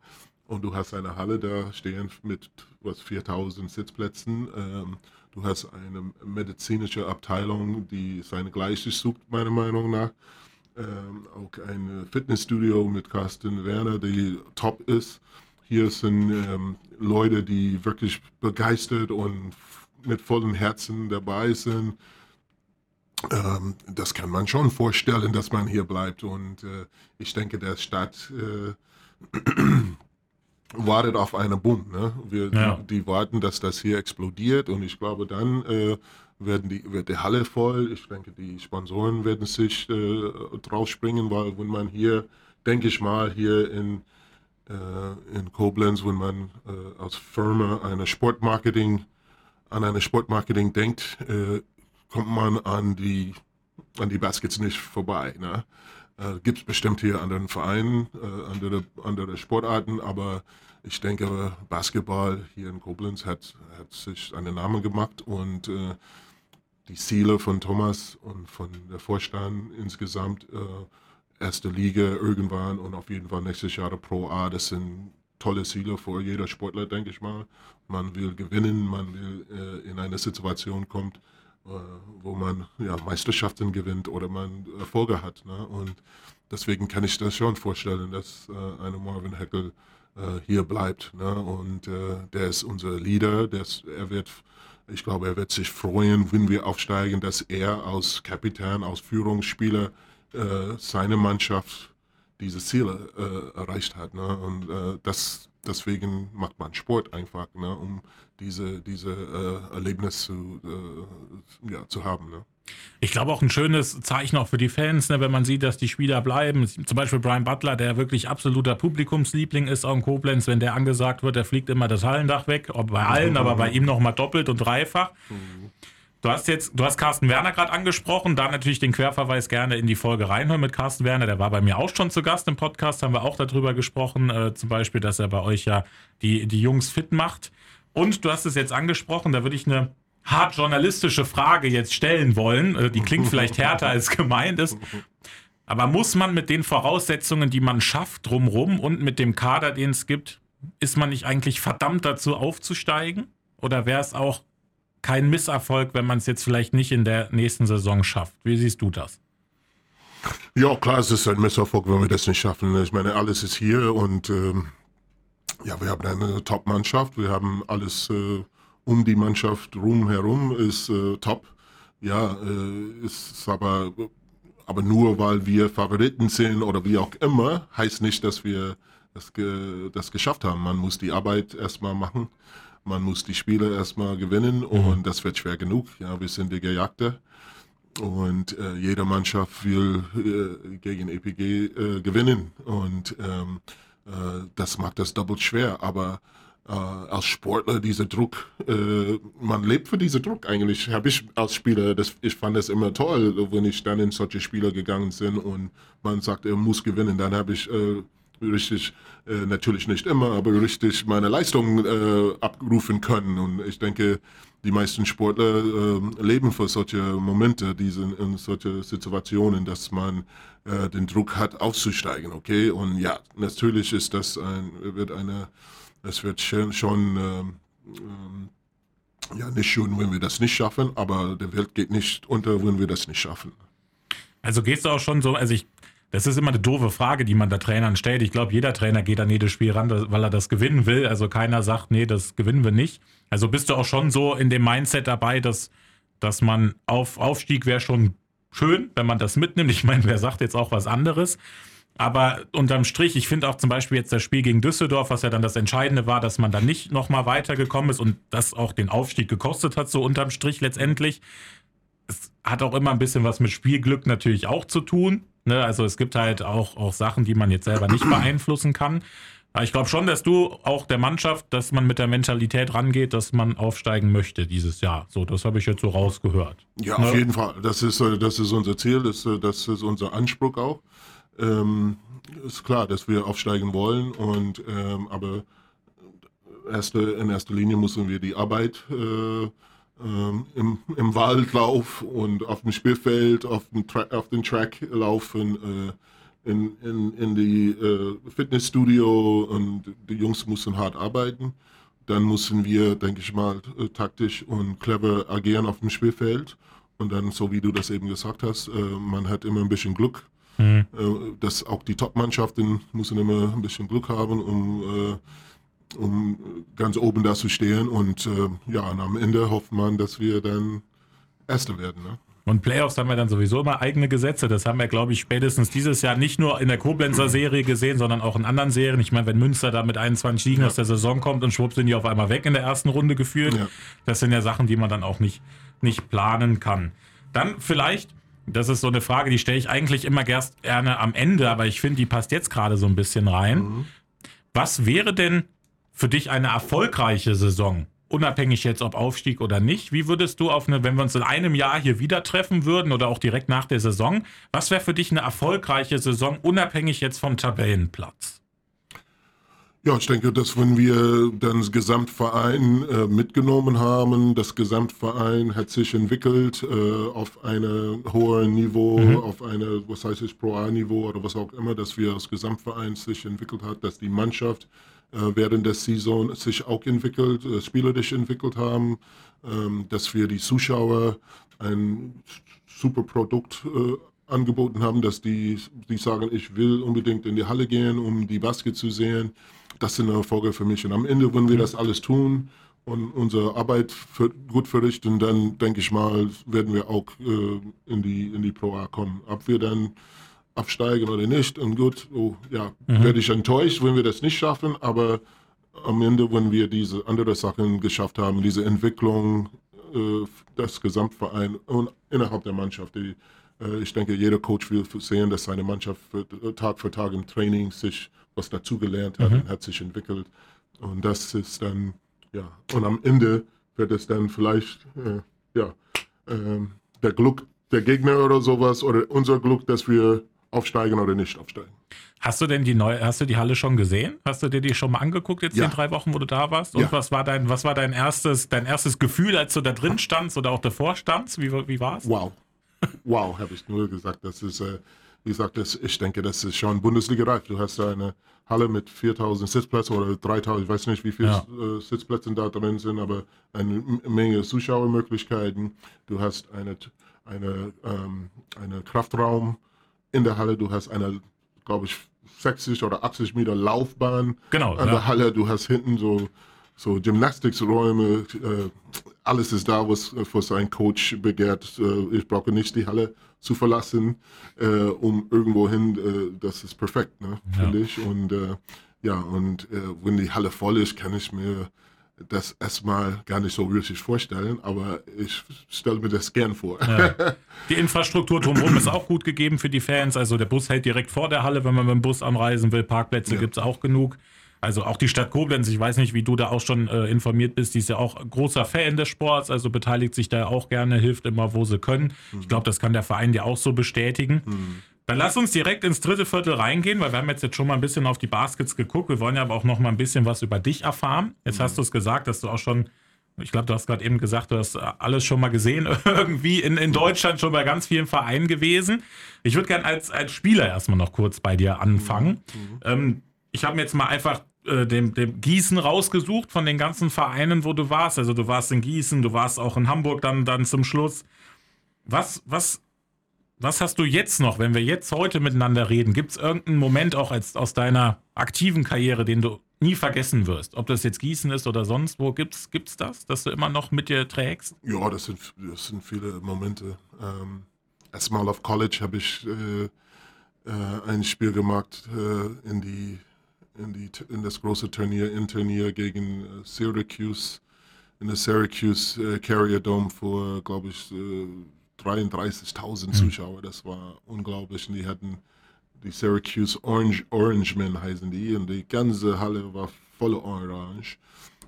und du hast eine Halle da stehen mit was 4000 Sitzplätzen. Ähm, du hast eine medizinische Abteilung, die seine Gleiche sucht, meiner Meinung nach ähm, auch ein Fitnessstudio mit Carsten Werner, die top ist. Hier sind ähm, Leute, die wirklich begeistert und mit vollem Herzen dabei sind. Ähm, das kann man schon vorstellen, dass man hier bleibt. Und äh, ich denke, der Stadt äh, wartet auf einen Boom. Ne? Wir, ja. die, die, warten, dass das hier explodiert. Und ich glaube, dann äh, werden die, wird die Halle voll. Ich denke, die Sponsoren werden sich äh, drauf springen, weil wenn man hier, denke ich mal, hier in, äh, in Koblenz, wenn man äh, als Firma eine Sportmarketing, an eine Sportmarketing denkt, äh, kommt man an die, an die Baskets nicht vorbei. Ne? Äh, Gibt es bestimmt hier anderen Vereinen, äh, andere, andere Sportarten, aber ich denke, Basketball hier in Koblenz hat, hat sich einen Namen gemacht und äh, die Ziele von Thomas und von der Vorstand insgesamt, äh, erste Liga irgendwann und auf jeden Fall nächstes Jahr Pro A, das sind tolle Ziele für jeder Sportler, denke ich mal. Man will gewinnen, man will äh, in eine Situation kommt, äh, wo man ja, Meisterschaften gewinnt oder man Erfolge hat. Ne? Und deswegen kann ich das schon vorstellen, dass äh, eine Marvin Heckel äh, hier bleibt. Ne? Und äh, der ist unser Leader, der ist, er wird ich glaube, er wird sich freuen, wenn wir aufsteigen, dass er als Kapitän, als Führungsspieler äh, seine Mannschaft diese Ziele äh, erreicht hat. Ne? Und äh, das, deswegen macht man Sport einfach, ne? um diese, diese äh, Erlebnis zu, äh, ja, zu haben. Ne? Ich glaube auch ein schönes Zeichen auch für die Fans, ne, wenn man sieht, dass die Spieler bleiben. Zum Beispiel Brian Butler, der wirklich absoluter Publikumsliebling ist auch in Koblenz, wenn der angesagt wird, der fliegt immer das Hallendach weg. Bei allen, aber bei ihm nochmal doppelt und dreifach. Du hast jetzt, du hast Carsten Werner gerade angesprochen, da natürlich den Querverweis gerne in die Folge reinhören mit Carsten Werner. Der war bei mir auch schon zu Gast im Podcast, haben wir auch darüber gesprochen, äh, zum Beispiel, dass er bei euch ja die, die Jungs fit macht. Und du hast es jetzt angesprochen, da würde ich eine hart journalistische Frage jetzt stellen wollen. Äh, die klingt vielleicht härter als gemeint ist. Aber muss man mit den Voraussetzungen, die man schafft, drumrum und mit dem Kader, den es gibt, ist man nicht eigentlich verdammt dazu aufzusteigen? Oder wäre es auch kein Misserfolg, wenn man es jetzt vielleicht nicht in der nächsten Saison schafft? Wie siehst du das? Ja, klar, es ist ein Misserfolg, wenn wir das nicht schaffen. Ich meine, alles ist hier und ähm, ja, wir haben eine Top-Mannschaft, wir haben alles äh, um die Mannschaft rumherum ist äh, top. Ja, äh, ist aber, aber nur weil wir Favoriten sind oder wie auch immer, heißt nicht, dass wir das, ge das geschafft haben. Man muss die Arbeit erstmal machen. Man muss die Spiele erstmal gewinnen mhm. und das wird schwer genug. Ja, wir sind die Gejagte und äh, jede Mannschaft will äh, gegen EPG äh, gewinnen und ähm, äh, das macht das doppelt schwer. Aber äh, als Sportler dieser Druck, äh, man lebt für diesen Druck eigentlich, habe ich als Spieler, das, ich fand das immer toll, wenn ich dann in solche Spiele gegangen bin und man sagt, er muss gewinnen, dann habe ich äh, richtig, äh, natürlich nicht immer, aber richtig meine Leistung äh, abrufen können und ich denke, die meisten Sportler äh, leben für solche Momente, diese, in solche Situationen, dass man den Druck hat, aufzusteigen, okay? Und ja, natürlich ist das ein, wird eine es wird schon, schon ähm, ähm, ja, nicht schön, wenn wir das nicht schaffen, aber der Welt geht nicht unter, wenn wir das nicht schaffen. Also gehst du auch schon so, also ich, das ist immer eine doofe Frage, die man da Trainern stellt. Ich glaube, jeder Trainer geht an jedes Spiel ran, weil er das gewinnen will. Also keiner sagt, nee, das gewinnen wir nicht. Also bist du auch schon so in dem Mindset dabei, dass, dass man auf Aufstieg wäre schon schön, wenn man das mitnimmt. Ich meine, wer sagt jetzt auch was anderes? Aber unterm Strich, ich finde auch zum Beispiel jetzt das Spiel gegen Düsseldorf, was ja dann das Entscheidende war, dass man dann nicht nochmal weitergekommen ist und das auch den Aufstieg gekostet hat, so unterm Strich letztendlich. Es hat auch immer ein bisschen was mit Spielglück natürlich auch zu tun. Ne? Also es gibt halt auch, auch Sachen, die man jetzt selber nicht beeinflussen kann. Aber ich glaube schon, dass du auch der Mannschaft, dass man mit der Mentalität rangeht, dass man aufsteigen möchte dieses Jahr. So, das habe ich jetzt so rausgehört. Ja, ne? auf jeden Fall. Das ist, äh, das ist unser Ziel, das, äh, das ist unser Anspruch auch. Ähm, ist klar, dass wir aufsteigen wollen und ähm, aber erste, in erster Linie müssen wir die Arbeit äh, ähm, im, im Waldlauf und auf dem Spielfeld, auf dem, Tra auf den Track laufen, äh, in, in, in die äh, Fitnessstudio und die Jungs müssen hart arbeiten. Dann müssen wir, denke ich mal, äh, taktisch und clever agieren auf dem Spielfeld. Und dann, so wie du das eben gesagt hast, äh, man hat immer ein bisschen Glück. Mhm. Äh, dass auch die Top-Mannschaften müssen immer ein bisschen Glück haben, um äh, um ganz oben da zu stehen. Und äh, ja, und am Ende hofft man, dass wir dann Erste werden. Ne? Und Playoffs haben wir dann sowieso immer eigene Gesetze. Das haben wir, glaube ich, spätestens dieses Jahr nicht nur in der Koblenzer Serie gesehen, sondern auch in anderen Serien. Ich meine, wenn Münster da mit 21 Siegen ja. aus der Saison kommt und schwupp sind die auf einmal weg in der ersten Runde geführt. Ja. Das sind ja Sachen, die man dann auch nicht, nicht planen kann. Dann vielleicht, das ist so eine Frage, die stelle ich eigentlich immer gerne am Ende, aber ich finde, die passt jetzt gerade so ein bisschen rein. Mhm. Was wäre denn für dich eine erfolgreiche Saison? Unabhängig jetzt ob Aufstieg oder nicht. Wie würdest du auf eine, wenn wir uns in einem Jahr hier wieder treffen würden oder auch direkt nach der Saison, was wäre für dich eine erfolgreiche Saison, unabhängig jetzt vom Tabellenplatz? Ja, ich denke, dass wenn wir dann das Gesamtverein äh, mitgenommen haben, das Gesamtverein hat sich entwickelt äh, auf einem hohen Niveau, mhm. auf eine, was heißt es, Pro A-Niveau oder was auch immer, dass wir das Gesamtverein sich entwickelt hat, dass die Mannschaft äh, während der Saison sich auch entwickelt, äh, spielerisch entwickelt haben, ähm, dass wir die Zuschauer ein super Produkt äh, angeboten haben, dass die, die sagen, ich will unbedingt in die Halle gehen, um die Basket zu sehen. Das sind Erfolge für mich. Und am Ende, wenn wir das alles tun und unsere Arbeit für, gut verrichten, dann denke ich mal, werden wir auch äh, in, die, in die Pro A kommen. Ob wir dann absteigen oder nicht. Und gut, oh, ja, mhm. werde ich enttäuscht, wenn wir das nicht schaffen, aber am Ende, wenn wir diese anderen Sachen geschafft haben, diese Entwicklung, äh, das Gesamtverein und innerhalb der Mannschaft, die, äh, ich denke, jeder Coach will sehen, dass seine Mannschaft Tag für Tag im Training sich was dazugelernt hat mhm. und hat sich entwickelt. Und das ist dann, ja, und am Ende wird es dann vielleicht, äh, ja, ähm, der Glück der Gegner oder sowas oder unser Glück, dass wir aufsteigen oder nicht aufsteigen. Hast du denn die neue, hast du die Halle schon gesehen? Hast du dir die schon mal angeguckt jetzt ja. in drei Wochen, wo du da warst? Und ja. was war dein, was war dein erstes, dein erstes Gefühl, als du da drin standst oder auch davor standst? Wie, wie war es? Wow. Wow, habe ich nur gesagt. Das ist, äh, wie gesagt, das, ich denke, das ist schon Bundesliga-reif. Du hast eine Halle mit 4000 Sitzplätzen oder 3000, ich weiß nicht, wie viele ja. äh, Sitzplätze da drin sind, aber eine Menge Zuschauermöglichkeiten. Du hast eine, eine, ähm, eine Kraftraum in der Halle, du hast eine, glaube ich, 60 oder 80 Meter Laufbahn genau, an ja. der Halle, du hast hinten so, so Gymnastiksräume, äh, alles ist da, was, was ein Coach begehrt. Äh, ich brauche nicht die Halle zu verlassen, äh, um irgendwo hin, äh, das ist perfekt, ne, ja. finde ich. Und äh, ja, und äh, wenn die Halle voll ist, kann ich mir das erstmal gar nicht so richtig vorstellen, aber ich stelle mir das gern vor. Ja. Die Infrastruktur drumherum ist auch gut gegeben für die Fans. Also der Bus hält direkt vor der Halle, wenn man mit dem Bus anreisen will. Parkplätze ja. gibt es auch genug. Also auch die Stadt Koblenz, ich weiß nicht, wie du da auch schon äh, informiert bist, die ist ja auch großer Fan des Sports, also beteiligt sich da auch gerne, hilft immer, wo sie können. Mhm. Ich glaube, das kann der Verein dir auch so bestätigen. Mhm. Dann lass uns direkt ins dritte Viertel reingehen, weil wir haben jetzt, jetzt schon mal ein bisschen auf die Baskets geguckt. Wir wollen ja aber auch noch mal ein bisschen was über dich erfahren. Jetzt mhm. hast du es gesagt, dass du auch schon, ich glaube, du hast gerade eben gesagt, du hast alles schon mal gesehen, irgendwie in, in Deutschland schon bei ganz vielen Vereinen gewesen. Ich würde gerne als, als Spieler erstmal noch kurz bei dir anfangen. Mhm. mhm. Ähm, ich habe mir jetzt mal einfach äh, dem, dem Gießen rausgesucht von den ganzen Vereinen, wo du warst. Also du warst in Gießen, du warst auch in Hamburg dann, dann zum Schluss. Was, was was hast du jetzt noch, wenn wir jetzt heute miteinander reden? Gibt es irgendeinen Moment auch als, aus deiner aktiven Karriere, den du nie vergessen wirst? Ob das jetzt Gießen ist oder sonst wo, gibt es das, dass du immer noch mit dir trägst? Ja, das sind, das sind viele Momente. Ähm, erstmal auf College habe ich äh, äh, ein Spiel gemacht äh, in die in die in das große Turnier in Turnier gegen äh, Syracuse in der Syracuse äh, Carrier Dome vor glaube ich 33.000 mhm. Zuschauer. Das war unglaublich. Und die hatten die Syracuse Orange Orange Men heißen die und die ganze Halle war voll orange.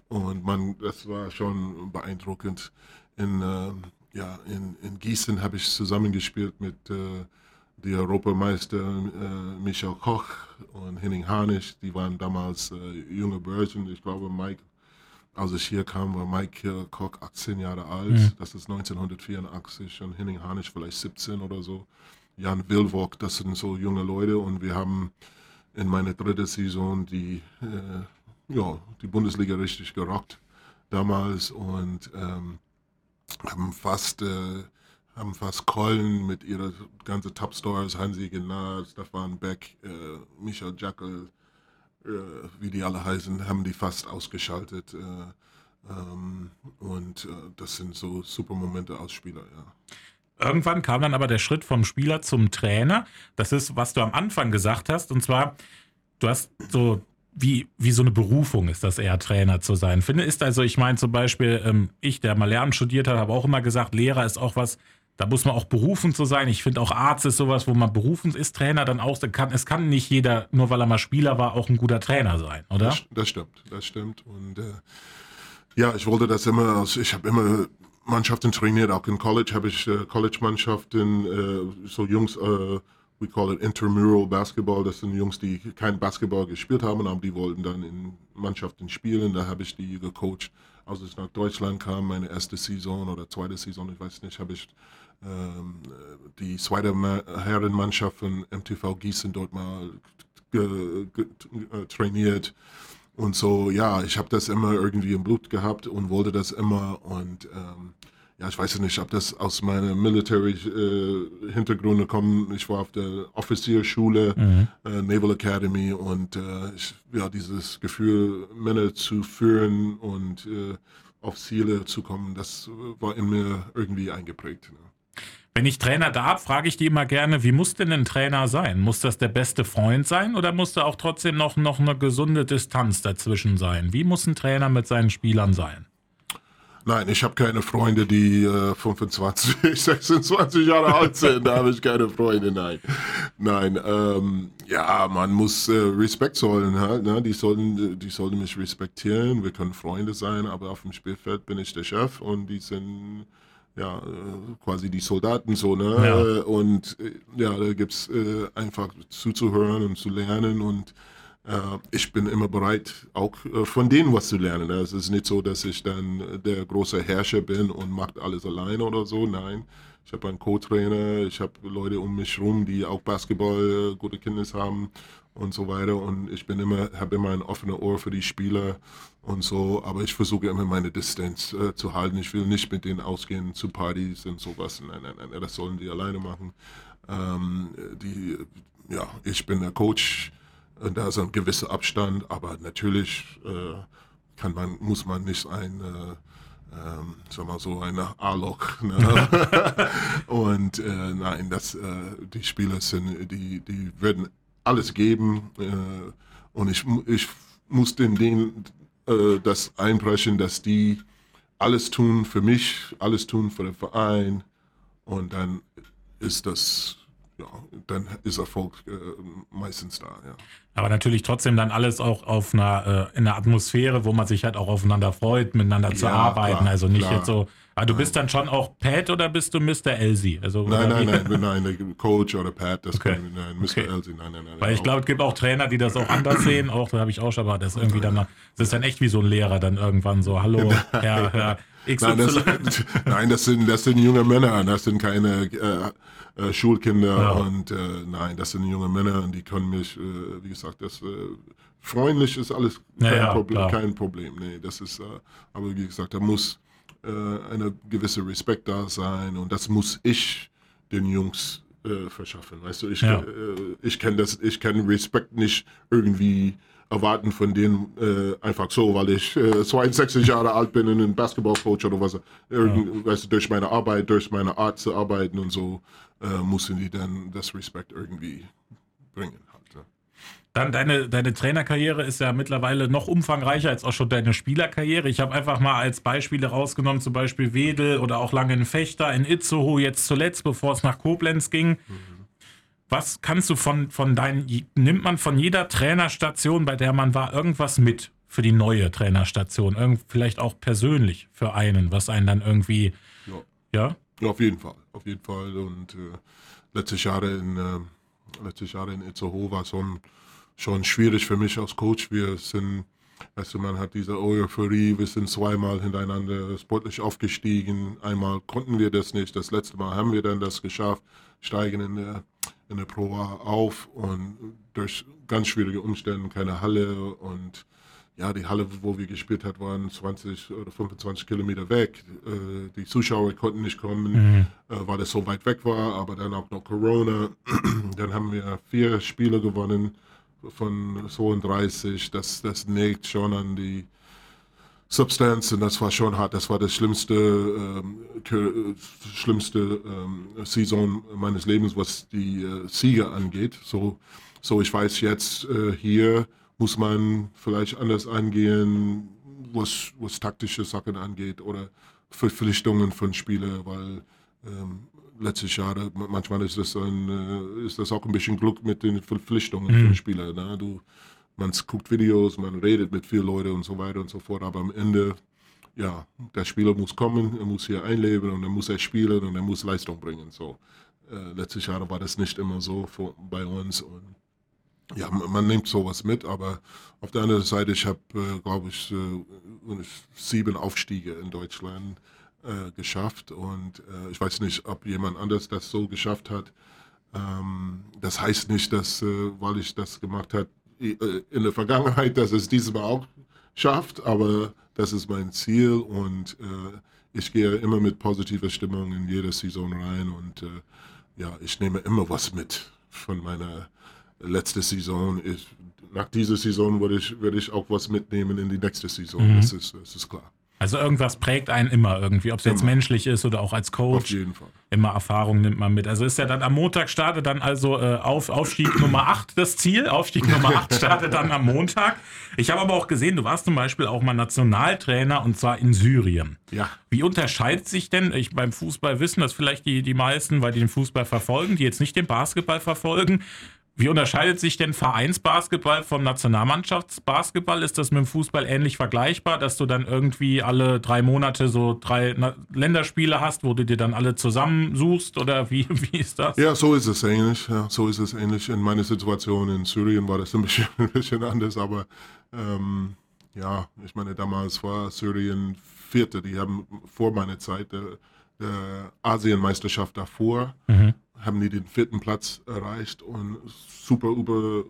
Und man, das war schon beeindruckend. In, äh, ja, in, in Gießen habe ich zusammengespielt mit äh, der Europameister äh, Michael Koch und Henning Harnisch. Die waren damals äh, junge Börsen. Ich glaube, Mike, als ich hier kam, war Mike Koch 18 Jahre alt. Mhm. Das ist 1984 und Henning Harnisch vielleicht 17 oder so. Jan Wilwok, das sind so junge Leute und wir haben in meiner dritten Saison die äh, ja, die Bundesliga richtig gerockt damals und ähm, haben fast äh, haben fast Keulen mit ihrer ganzen Top-Stars, Hansi Gnad, Stefan Beck, äh, Michael Jackel, äh, wie die alle heißen, haben die fast ausgeschaltet. Äh, ähm, und äh, das sind so super Momente als Spieler, ja. Irgendwann kam dann aber der Schritt vom Spieler zum Trainer. Das ist, was du am Anfang gesagt hast. Und zwar, du hast so wie, wie so eine Berufung ist das eher, Trainer zu sein. Finde ist also, ich meine zum Beispiel, ähm, ich, der mal Lernen studiert hat, habe auch immer gesagt, Lehrer ist auch was, da muss man auch berufen zu sein. Ich finde auch Arzt ist sowas, wo man berufen ist, Trainer dann auch. Kann, es kann nicht jeder, nur weil er mal Spieler war, auch ein guter Trainer sein, oder? Das, das stimmt, das stimmt. Und äh, ja, ich wollte das immer, also ich habe immer Mannschaften trainiert, auch in College habe ich äh, College-Mannschaften, äh, so Jungs äh, we call it intramural Basketball. Das sind Jungs, die kein Basketball gespielt haben, aber die wollten dann in Mannschaften spielen. Da habe ich die gecoacht. Als ich nach Deutschland kam, meine erste Saison oder zweite Saison, ich weiß nicht, habe ich die zweite Herrenmannschaft von MTV Gießen dort mal trainiert. Und so, ja, ich habe das immer irgendwie im Blut gehabt und wollte das immer. Und ähm, ja, ich weiß nicht, ob das aus meinem Military-Hintergrund äh, kommt. Ich war auf der Offizierschule, mhm. äh, Naval Academy und äh, ich, ja, dieses Gefühl, Männer zu führen und äh, auf Ziele zu kommen, das war in mir irgendwie eingeprägt. Ne? Wenn ich Trainer darf, frage ich die immer gerne, wie muss denn ein Trainer sein? Muss das der beste Freund sein oder muss da auch trotzdem noch, noch eine gesunde Distanz dazwischen sein? Wie muss ein Trainer mit seinen Spielern sein? Nein, ich habe keine Freunde, die äh, 25, 26 Jahre alt sind. Da habe ich keine Freunde, nein. Nein, ähm, ja, man muss äh, Respekt zollen halt. Ne? Die, sollten, die sollten mich respektieren. Wir können Freunde sein, aber auf dem Spielfeld bin ich der Chef und die sind ja äh, quasi die Soldaten so. Ne? Ja. Und äh, ja, da gibt es äh, einfach zuzuhören und zu lernen und äh, ich bin immer bereit, auch äh, von denen was zu lernen. Es ist nicht so, dass ich dann der große Herrscher bin und macht alles alleine oder so. Nein, ich habe einen Co-Trainer, ich habe Leute um mich herum, die auch Basketball äh, gute Kenntnis haben und so weiter. Und ich bin immer, habe immer ein offenes Ohr für die Spieler und so. Aber ich versuche immer meine Distanz äh, zu halten. Ich will nicht mit denen ausgehen zu Partys und sowas. Nein, nein, nein, das sollen die alleine machen. Ähm, die, ja, ich bin der Coach da ist ein gewisser Abstand, aber natürlich äh, kann man, muss man nicht ein, äh, ähm, sag mal so, eine A-Log. Ne? und äh, nein, das, äh, die Spieler sind, die, die werden alles geben äh, und ich, ich muss den denen äh, das einbrechen, dass die alles tun für mich, alles tun für den Verein und dann ist das ja, dann ist Erfolg äh, meistens da, ja. Aber natürlich trotzdem dann alles auch auf einer, äh, in einer Atmosphäre, wo man sich halt auch aufeinander freut, miteinander ja, zu arbeiten. Klar, also nicht klar. jetzt so. Aber du bist dann schon auch Pat oder bist du Mr. Elsie? Also, nein, nein, nein, nein, nein, Coach oder Pat, das okay. kann, nein, Mr. Okay. Elsie, nein, nein, nein. Weil ich glaube, es gibt auch Trainer, die das auch anders sehen. Auch, da habe ich auch schon mal, das irgendwie dann, das ist dann echt wie so ein Lehrer dann irgendwann so, hallo, Herr, Herr XY. Nein das, nein, das sind, das sind junge Männer, das sind keine, äh, äh, Schulkinder ja. und äh, nein, das sind junge Männer und die können mich, äh, wie gesagt, das äh, freundlich ist alles kein, ja, Problem, kein Problem. Nee, das ist, äh, aber wie gesagt, da muss äh, eine gewisse Respekt da sein und das muss ich den Jungs verschaffen. Weißt du, ich, ja. ich kenne das, ich kenne Respekt nicht irgendwie erwarten von denen äh, einfach so, weil ich äh, 62 Jahre alt bin und ein Basketballcoach oder was. Irgend, ja. weißt du, durch meine Arbeit, durch meine Art zu arbeiten und so äh, müssen die dann das Respekt irgendwie bringen. Halt, ne? Dann deine, deine Trainerkarriere ist ja mittlerweile noch umfangreicher als auch schon deine Spielerkarriere. Ich habe einfach mal als Beispiele rausgenommen, zum Beispiel Wedel oder auch lange in Fechter, in Itzehoe, jetzt zuletzt, bevor es nach Koblenz ging. Mhm. Was kannst du von, von deinen, nimmt man von jeder Trainerstation, bei der man war, irgendwas mit für die neue Trainerstation? Irgend, vielleicht auch persönlich für einen, was einen dann irgendwie, ja? Ja, ja auf jeden Fall, auf jeden Fall. Und äh, letztes Jahre in, äh, letztes Jahr in Itzehoe war schon schon schwierig für mich als Coach. Wir sind, weißt du, man hat diese Euphorie, wir sind zweimal hintereinander sportlich aufgestiegen. Einmal konnten wir das nicht, das letzte Mal haben wir dann das geschafft, steigen in der, in der Pro A auf und durch ganz schwierige Umstände, keine Halle und ja, die Halle, wo wir gespielt haben, waren 20 oder 25 Kilometer weg. Äh, die Zuschauer konnten nicht kommen, mhm. Äh, weil es so weit weg war, aber dann auch noch Corona. dann haben wir vier Spiele gewonnen von 32, das, das nägt schon an die Substanz und das war schon hart. Das war das schlimmste, ähm, schlimmste ähm, Saison meines Lebens, was die äh, Sieger angeht. So, so ich weiß jetzt, äh, hier muss man vielleicht anders angehen, was, was taktische Sachen angeht oder Verpflichtungen von Spielern, weil ähm, letztes Jahr, manchmal ist das, ein, äh, ist das auch ein bisschen Glück mit den Verpflichtungen mhm. für Spieler. Ne? Du, man guckt Videos, man redet mit vielen Leuten und so weiter und so fort, aber am Ende, ja, der Spieler muss kommen, er muss hier einleben und er muss er spielen und er muss Leistung bringen. So, äh, letztes Jahr war das nicht immer so für, bei uns und ja, man, nimmt sowas mit, aber auf der anderen Seite, ich habe, äh, glaube ich, äh, sieben Aufstiege in Deutschland äh, geschafft und äh, ich weiß nicht, ob jemand anders das so geschafft hat. Ähm, das heißt nicht, dass, äh, weil ich das gemacht habe äh, in der Vergangenheit, dass es diesmal auch schafft, aber das ist mein Ziel und ich gehe immer mit positiver Stimmung in jede Saison rein und ja, ich nehme immer was mit von meiner letzten Saison. Ich, nach dieser Saison würde ich, würde ich auch was mitnehmen in die nächste Saison, mhm. das, ist, das ist klar. Also irgendwas prägt einen immer irgendwie, ob es jetzt menschlich ist oder auch als Coach. Auf jeden Fall. Immer Erfahrung nimmt man mit. Also ist ja dann am Montag startet dann also äh, auf, Aufstieg Nummer 8 das Ziel. Aufstieg Nummer 8 startet dann am Montag. Ich habe aber auch gesehen, du warst zum Beispiel auch mal Nationaltrainer und zwar in Syrien. Ja. Wie unterscheidet sich denn, ich beim Fußball wissen das vielleicht die, die meisten, weil die den Fußball verfolgen, die jetzt nicht den Basketball verfolgen, wie unterscheidet sich denn Vereinsbasketball vom Nationalmannschaftsbasketball? Ist das mit dem Fußball ähnlich vergleichbar, dass du dann irgendwie alle drei Monate so drei Länderspiele hast, wo du dir dann alle zusammensuchst oder wie, wie ist das? Ja, so ist es ähnlich. Ja, so ist es ähnlich. In meiner Situation in Syrien war das ein bisschen, ein bisschen anders, aber ähm, ja, ich meine, damals war Syrien Vierte. Die haben vor meiner Zeit der, der Asienmeisterschaft davor. Mhm haben die den vierten Platz erreicht und super über,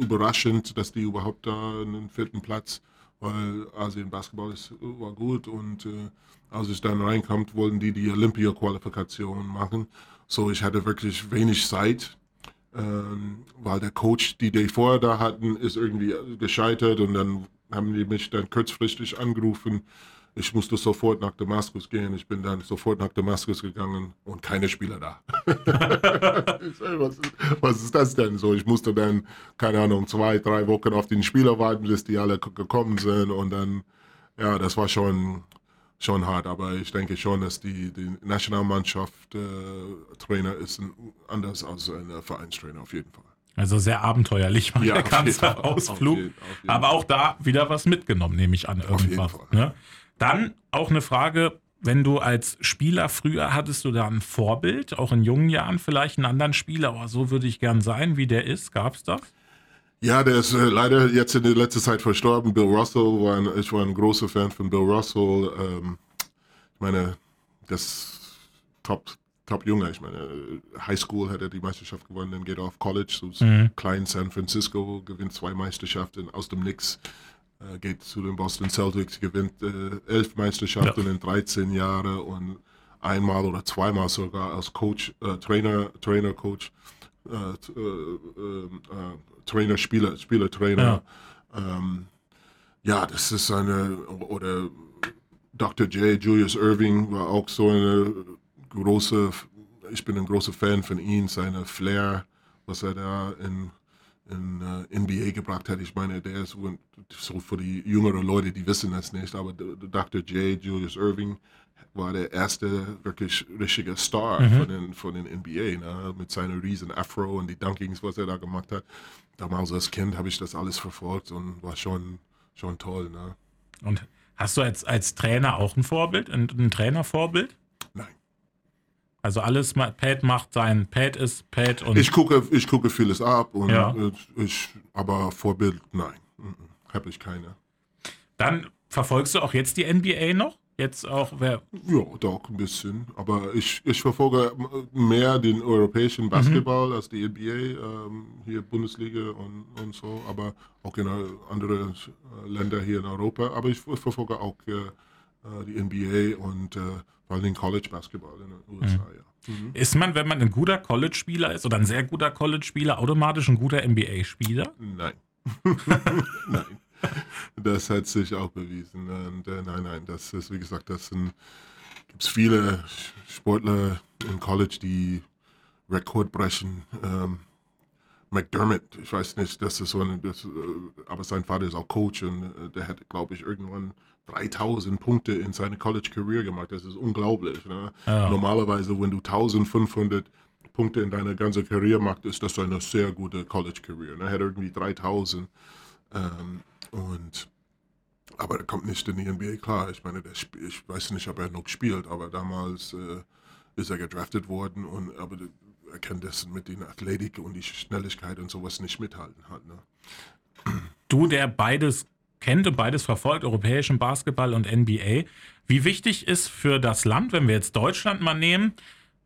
überraschend, dass die überhaupt da einen vierten Platz, weil Asien Basketball ist, war gut und äh, als ich dann reinkam, wollten die die Olympia-Qualifikation machen. So, ich hatte wirklich wenig Zeit, ähm, weil der Coach, die die vorher da hatten, ist irgendwie gescheitert und dann haben die mich dann kurzfristig angerufen ich musste sofort nach Damaskus gehen. Ich bin dann sofort nach Damaskus gegangen und keine Spieler da. was, was, ist das denn so? Ich musste dann, keine Ahnung, zwei, drei Wochen auf den Spieler warten, bis die alle gekommen sind. Und dann, ja, das war schon, schon hart. Aber ich denke schon, dass die, die Nationalmannschaft äh, Trainer ist anders als ein Vereinstrainer auf jeden Fall. Also sehr abenteuerlich war ja, der ganze Ausflug. Auf jeden, auf jeden aber auch da wieder was mitgenommen, nehme ich an, irgendwas. Ne? Dann auch eine Frage, wenn du als Spieler früher hattest du da ein Vorbild, auch in jungen Jahren vielleicht einen anderen Spieler, aber so würde ich gern sein, wie der ist. Gab es das? Ja, der ist äh, leider jetzt in der letzten Zeit verstorben. Bill Russell, war ein, ich war ein großer Fan von Bill Russell. Ähm, ich meine, das Top, Top Junge. Ich meine, High School hat er die Meisterschaft gewonnen, dann geht er auf College, so mhm. klein San Francisco, gewinnt zwei Meisterschaften aus dem Nix äh, geht zu den Boston Celtics, gewinnt äh, elf Meisterschaften ja. in 13 Jahren und einmal oder zweimal sogar als Coach, äh, Trainer, Trainer, Coach, äh, äh, äh, Trainer, Spieler, Spieler, Trainer. Ja. Ähm, ja, das ist eine, oder Dr. J. Julius Irving war auch so eine große, ich bin ein großer Fan von ihm, seine Flair was er da in, in äh, NBA gebracht hat. Ich meine, der ist so für die jüngeren Leute, die wissen das nicht, aber Dr. J. Julius Irving war der erste wirklich richtige Star mhm. von, den, von den NBA, ne? mit seiner riesen Afro und die Dunkings, was er da gemacht hat. Damals als Kind habe ich das alles verfolgt und war schon, schon toll. Ne? Und hast du als, als Trainer auch ein Vorbild, ein, ein Trainervorbild? Also alles, Pat macht sein, Pat ist Pat und. Ich gucke, ich gucke vieles ab und ja. ich, aber Vorbild, nein, habe ich keine. Dann verfolgst du auch jetzt die NBA noch? Jetzt auch, wer. Ja, doch, ein bisschen. Aber ich, ich verfolge mehr den europäischen Basketball mhm. als die NBA, ähm, hier Bundesliga und, und so, aber auch in andere äh, Länder hier in Europa. Aber ich verfolge auch äh, äh die NBA und äh, vor allem College Basketball in den USA, mhm. ja. Mhm. Ist man, wenn man ein guter College-Spieler ist oder ein sehr guter College-Spieler, automatisch ein guter NBA-Spieler? Nein. Nein. das hat sich auch bewiesen. Und, äh, nein, nein, das ist, wie gesagt, das sind, gibt es viele Sportler im College, die Rekord brechen. Ähm, McDermott, ich weiß nicht, das ist so ein, das, äh, aber sein Vater ist auch Coach und äh, der hat, glaube ich, irgendwann 3000 Punkte in seine College-Career gemacht. Das ist unglaublich. Ne? Ja. Normalerweise, wenn du 1500 Punkte in deiner ganzen Karriere machst, ist das eine sehr gute College-Career. Ne? Er hat irgendwie 3000. Ähm, und aber er kommt nicht in die NBA klar. Ich meine, der, ich weiß nicht, ob er noch spielt, aber damals äh, ist er gedraftet worden und aber er kann das mit den Athletik und die Schnelligkeit und sowas nicht mithalten halt. Ne? Du, der beides kennt und beides verfolgt, europäischen Basketball und NBA. Wie wichtig ist für das Land, wenn wir jetzt Deutschland mal nehmen,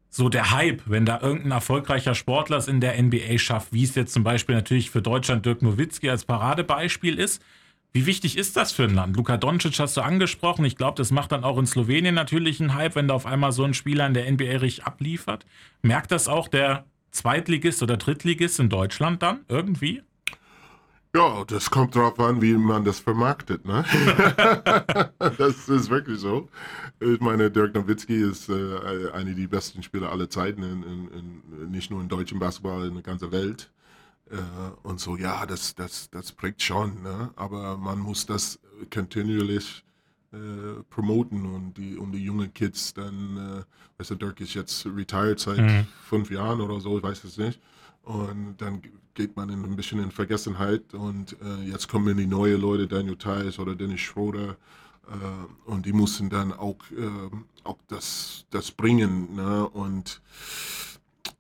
so der Hype, wenn da irgendein erfolgreicher Sportler es in der NBA schafft, wie es jetzt zum Beispiel natürlich für Deutschland Dirk Nowitzki als Paradebeispiel ist. Wie wichtig ist das für ein Land? Luka Doncic hast du angesprochen. Ich glaube, das macht dann auch in Slowenien natürlich einen Hype, wenn da auf einmal so ein Spieler in der NBA richtig abliefert. Merkt das auch der Zweitligist oder Drittligist in Deutschland dann irgendwie? Ja, das kommt drauf an, wie man das vermarktet. Ne? das ist wirklich so. Ich meine, Dirk Nowitzki ist äh, einer der besten Spieler aller Zeiten, in, in, in, nicht nur im deutschen Basketball, in der ganzen Welt. Äh, und so, ja, das, das, das prägt schon. Ne? Aber man muss das kontinuierlich äh, promoten und die, und die jungen Kids dann, äh, weißt du, Dirk ist jetzt retired seit mhm. fünf Jahren oder so, ich weiß es nicht. Und dann geht man in, ein bisschen in Vergessenheit und äh, jetzt kommen die neuen Leute, Daniel Tice oder Dennis Schroeder äh, und die mussten dann auch, äh, auch das, das bringen ne? und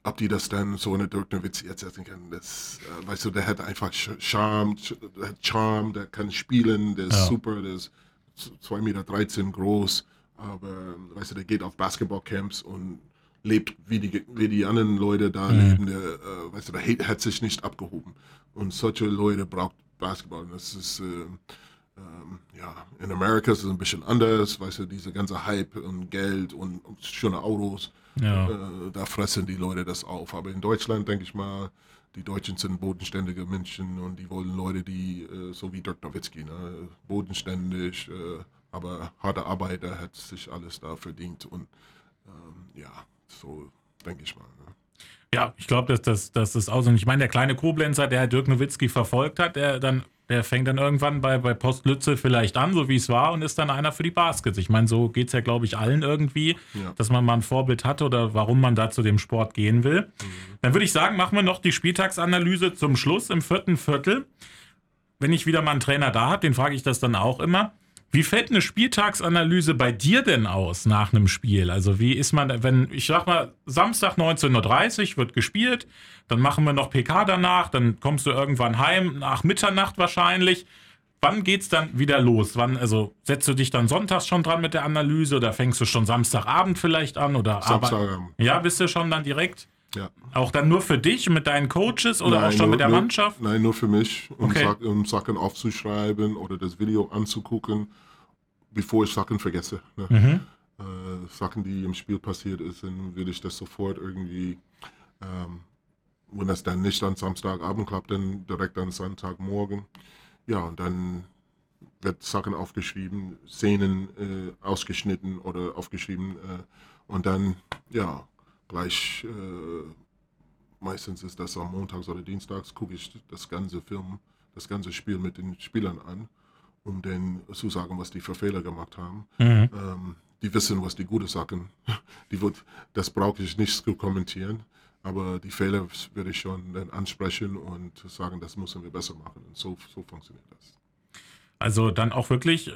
ob die das dann so eine Dirk Nowitzki erzählen können, das, äh, weißt du, der hat einfach Charme, der hat Charme, der kann spielen, der ist ja. super, der ist 2,13 Meter groß, aber weißt du, der geht auf Basketballcamps und lebt, wie die, wie die anderen Leute da mhm. leben, der, äh, weißt du, der hat sich nicht abgehoben. Und solche Leute braucht Basketball. Und das ist, äh, ähm, ja, in Amerika ist es ein bisschen anders, weißt du, diese ganze Hype und Geld und, und schöne Autos, ja. äh, da fressen die Leute das auf. Aber in Deutschland, denke ich mal, die Deutschen sind bodenständige Menschen und die wollen Leute, die, äh, so wie Dirk Nowitzki, ne, bodenständig, äh, aber harter Arbeiter hat sich alles da verdient und ähm, ja, so denke ich mal. Ne? Ja, ich glaube, dass das, das ist aus. Und ich meine, der kleine Koblenzer, der Dirk Nowitzki verfolgt hat, der dann der fängt dann irgendwann bei, bei Post Lütze vielleicht an, so wie es war, und ist dann einer für die Baskets. Ich meine, so geht es ja, glaube ich, allen irgendwie, ja. dass man mal ein Vorbild hat oder warum man da zu dem Sport gehen will. Mhm. Dann würde ich sagen, machen wir noch die Spieltagsanalyse zum Schluss im vierten Viertel. Wenn ich wieder mal einen Trainer da habe, den frage ich das dann auch immer. Wie fällt eine Spieltagsanalyse bei dir denn aus nach einem Spiel? Also wie ist man, wenn, ich sag mal, Samstag 19.30 Uhr wird gespielt, dann machen wir noch PK danach, dann kommst du irgendwann heim, nach Mitternacht wahrscheinlich. Wann geht's dann wieder los? Wann, also setzt du dich dann sonntags schon dran mit der Analyse oder fängst du schon Samstagabend vielleicht an? Oder Samstagabend. Ja, bist du schon dann direkt? Ja. Auch dann nur für dich mit deinen Coaches oder nein, auch schon nur, mit der Mannschaft? Nein, nur für mich, um, okay. Sachen, um, Sachen aufzuschreiben oder das Video anzugucken, bevor ich Sachen vergesse. Ne? Mhm. Äh, Sachen, die im Spiel passiert ist, dann will ich das sofort irgendwie, ähm, wenn das dann nicht am Samstagabend klappt, dann direkt am Sonntagmorgen. Ja, und dann wird Sachen aufgeschrieben, Szenen äh, ausgeschnitten oder aufgeschrieben äh, und dann, ja, gleich äh, meistens ist das am Montags oder Dienstags, gucke ich das ganze Film, das ganze Spiel mit den Spielern an, um denen zu sagen, was die für Fehler gemacht haben. Mhm. Ähm, die wissen, was die gute Sachen, die wird, das brauche ich nicht zu kommentieren, aber die Fehler würde ich schon dann ansprechen und sagen, das müssen wir besser machen. Und so, so funktioniert das. Also dann auch wirklich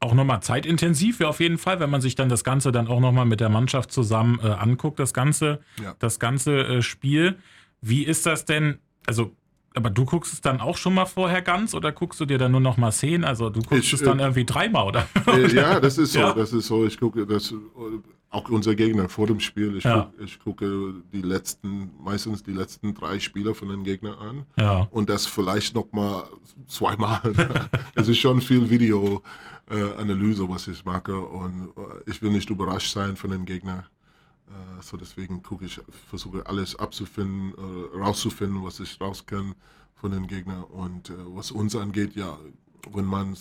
auch nochmal zeitintensiv auf jeden Fall, wenn man sich dann das Ganze dann auch nochmal mit der Mannschaft zusammen äh, anguckt, das ganze, ja. das ganze äh, Spiel. Wie ist das denn? Also, aber du guckst es dann auch schon mal vorher ganz oder guckst du dir dann nur noch mal Szenen? Also du guckst ich, es dann äh, irgendwie dreimal, oder? Äh, ja, das ist so. Ja. Das ist so. Ich gucke das auch unser Gegner vor dem Spiel. Ich, ja. gucke, ich, gucke die letzten, meistens die letzten drei Spieler von den Gegnern an. Ja. Und das vielleicht noch mal zweimal. es ist schon viel Videoanalyse, was ich mache. Und äh, ich will nicht überrascht sein von den Gegnern. Äh, so deswegen gucke ich, versuche alles abzufinden, äh, rauszufinden, was ich raus kann von den Gegnern. Und was uns angeht, ja, wenn man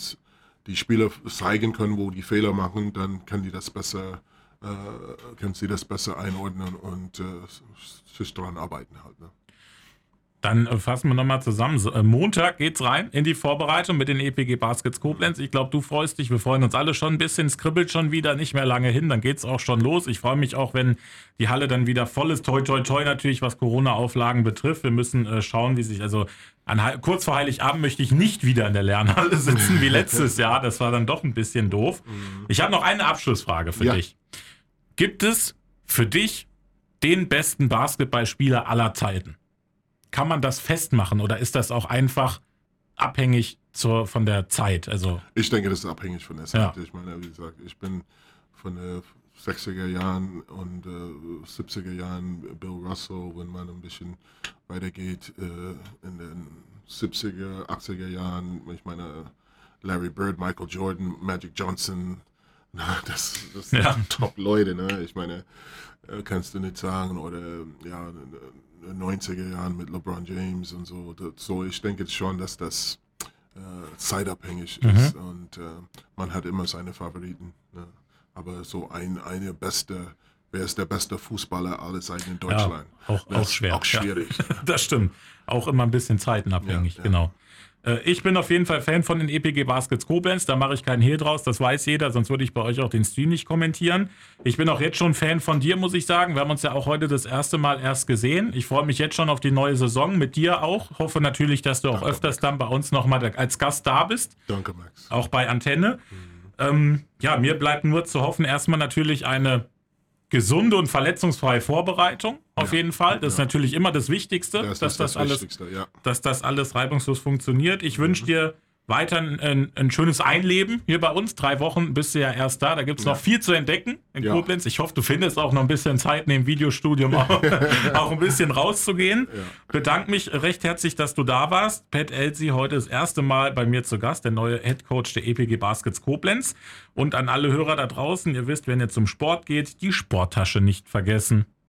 die Spieler zeigen können, wo die Fehler machen, dann kann die das besser äh, können Sie das besser einordnen und äh, sich daran arbeiten halt. Ne? Dann äh, fassen wir nochmal zusammen. Äh, Montag geht's rein in die Vorbereitung mit den EPG Baskets Koblenz. Ich glaube, du freust dich. Wir freuen uns alle schon ein bisschen. Es kribbelt schon wieder, nicht mehr lange hin. Dann geht's auch schon los. Ich freue mich auch, wenn die Halle dann wieder voll ist. Toi, toi, toi natürlich, was Corona-Auflagen betrifft. Wir müssen äh, schauen, wie sich, also an, kurz vor Heiligabend möchte ich nicht wieder in der Lernhalle sitzen wie letztes Jahr. Das war dann doch ein bisschen doof. Mhm. Ich habe noch eine Abschlussfrage für ja. dich. Gibt es für dich den besten Basketballspieler aller Zeiten? Kann man das festmachen oder ist das auch einfach abhängig zur, von der Zeit? Also ich denke, das ist abhängig von der Zeit. Ja. Ich meine, wie gesagt, ich bin von den 60er Jahren und äh, 70er Jahren Bill Russell, wenn man ein bisschen weitergeht, äh, in den 70er, 80er Jahren, ich meine, Larry Bird, Michael Jordan, Magic Johnson, Das, das sind ja. Top-Leute, ne? Ich meine, äh, kannst du nicht sagen, oder ja, 90er Jahren mit LeBron James und so. So, ich denke schon, dass das äh, zeitabhängig mhm. ist und äh, man hat immer seine Favoriten. Ne? Aber so ein eine beste, wer ist der beste Fußballer aller Zeiten in Deutschland? Ja, auch, auch schwer. Auch schwierig. Ja. das stimmt. Auch immer ein bisschen zeitenabhängig, genau. Äh, ich bin auf jeden Fall Fan von den EPG Baskets Koblenz. Da mache ich keinen Hehl draus. Das weiß jeder. Sonst würde ich bei euch auch den Stream nicht kommentieren. Ich bin auch jetzt schon Fan von dir, muss ich sagen. Wir haben uns ja auch heute das erste Mal erst gesehen. Ich freue mich jetzt schon auf die neue Saison. Mit dir auch. Hoffe natürlich, dass du auch Danke, öfters Max. dann bei uns nochmal als Gast da bist. Danke, Max. Auch bei Antenne. Mhm. Ähm, ja, mir bleibt nur zu hoffen, erstmal natürlich eine gesunde und verletzungsfreie Vorbereitung auf ja, jeden Fall. Das ja. ist natürlich immer das Wichtigste, das dass, das, das alles, ja. dass das alles reibungslos funktioniert. Ich mhm. wünsche dir weiter ein, ein, schönes Einleben hier bei uns. Drei Wochen bist du ja erst da. Da gibt es ja. noch viel zu entdecken in ja. Koblenz. Ich hoffe, du findest auch noch ein bisschen Zeit, neben Videostudium auch, auch ein bisschen rauszugehen. Ja. Bedanke mich recht herzlich, dass du da warst. Pat Elsie heute das erste Mal bei mir zu Gast, der neue Head Coach der EPG Baskets Koblenz. Und an alle Hörer da draußen, ihr wisst, wenn ihr zum Sport geht, die Sporttasche nicht vergessen.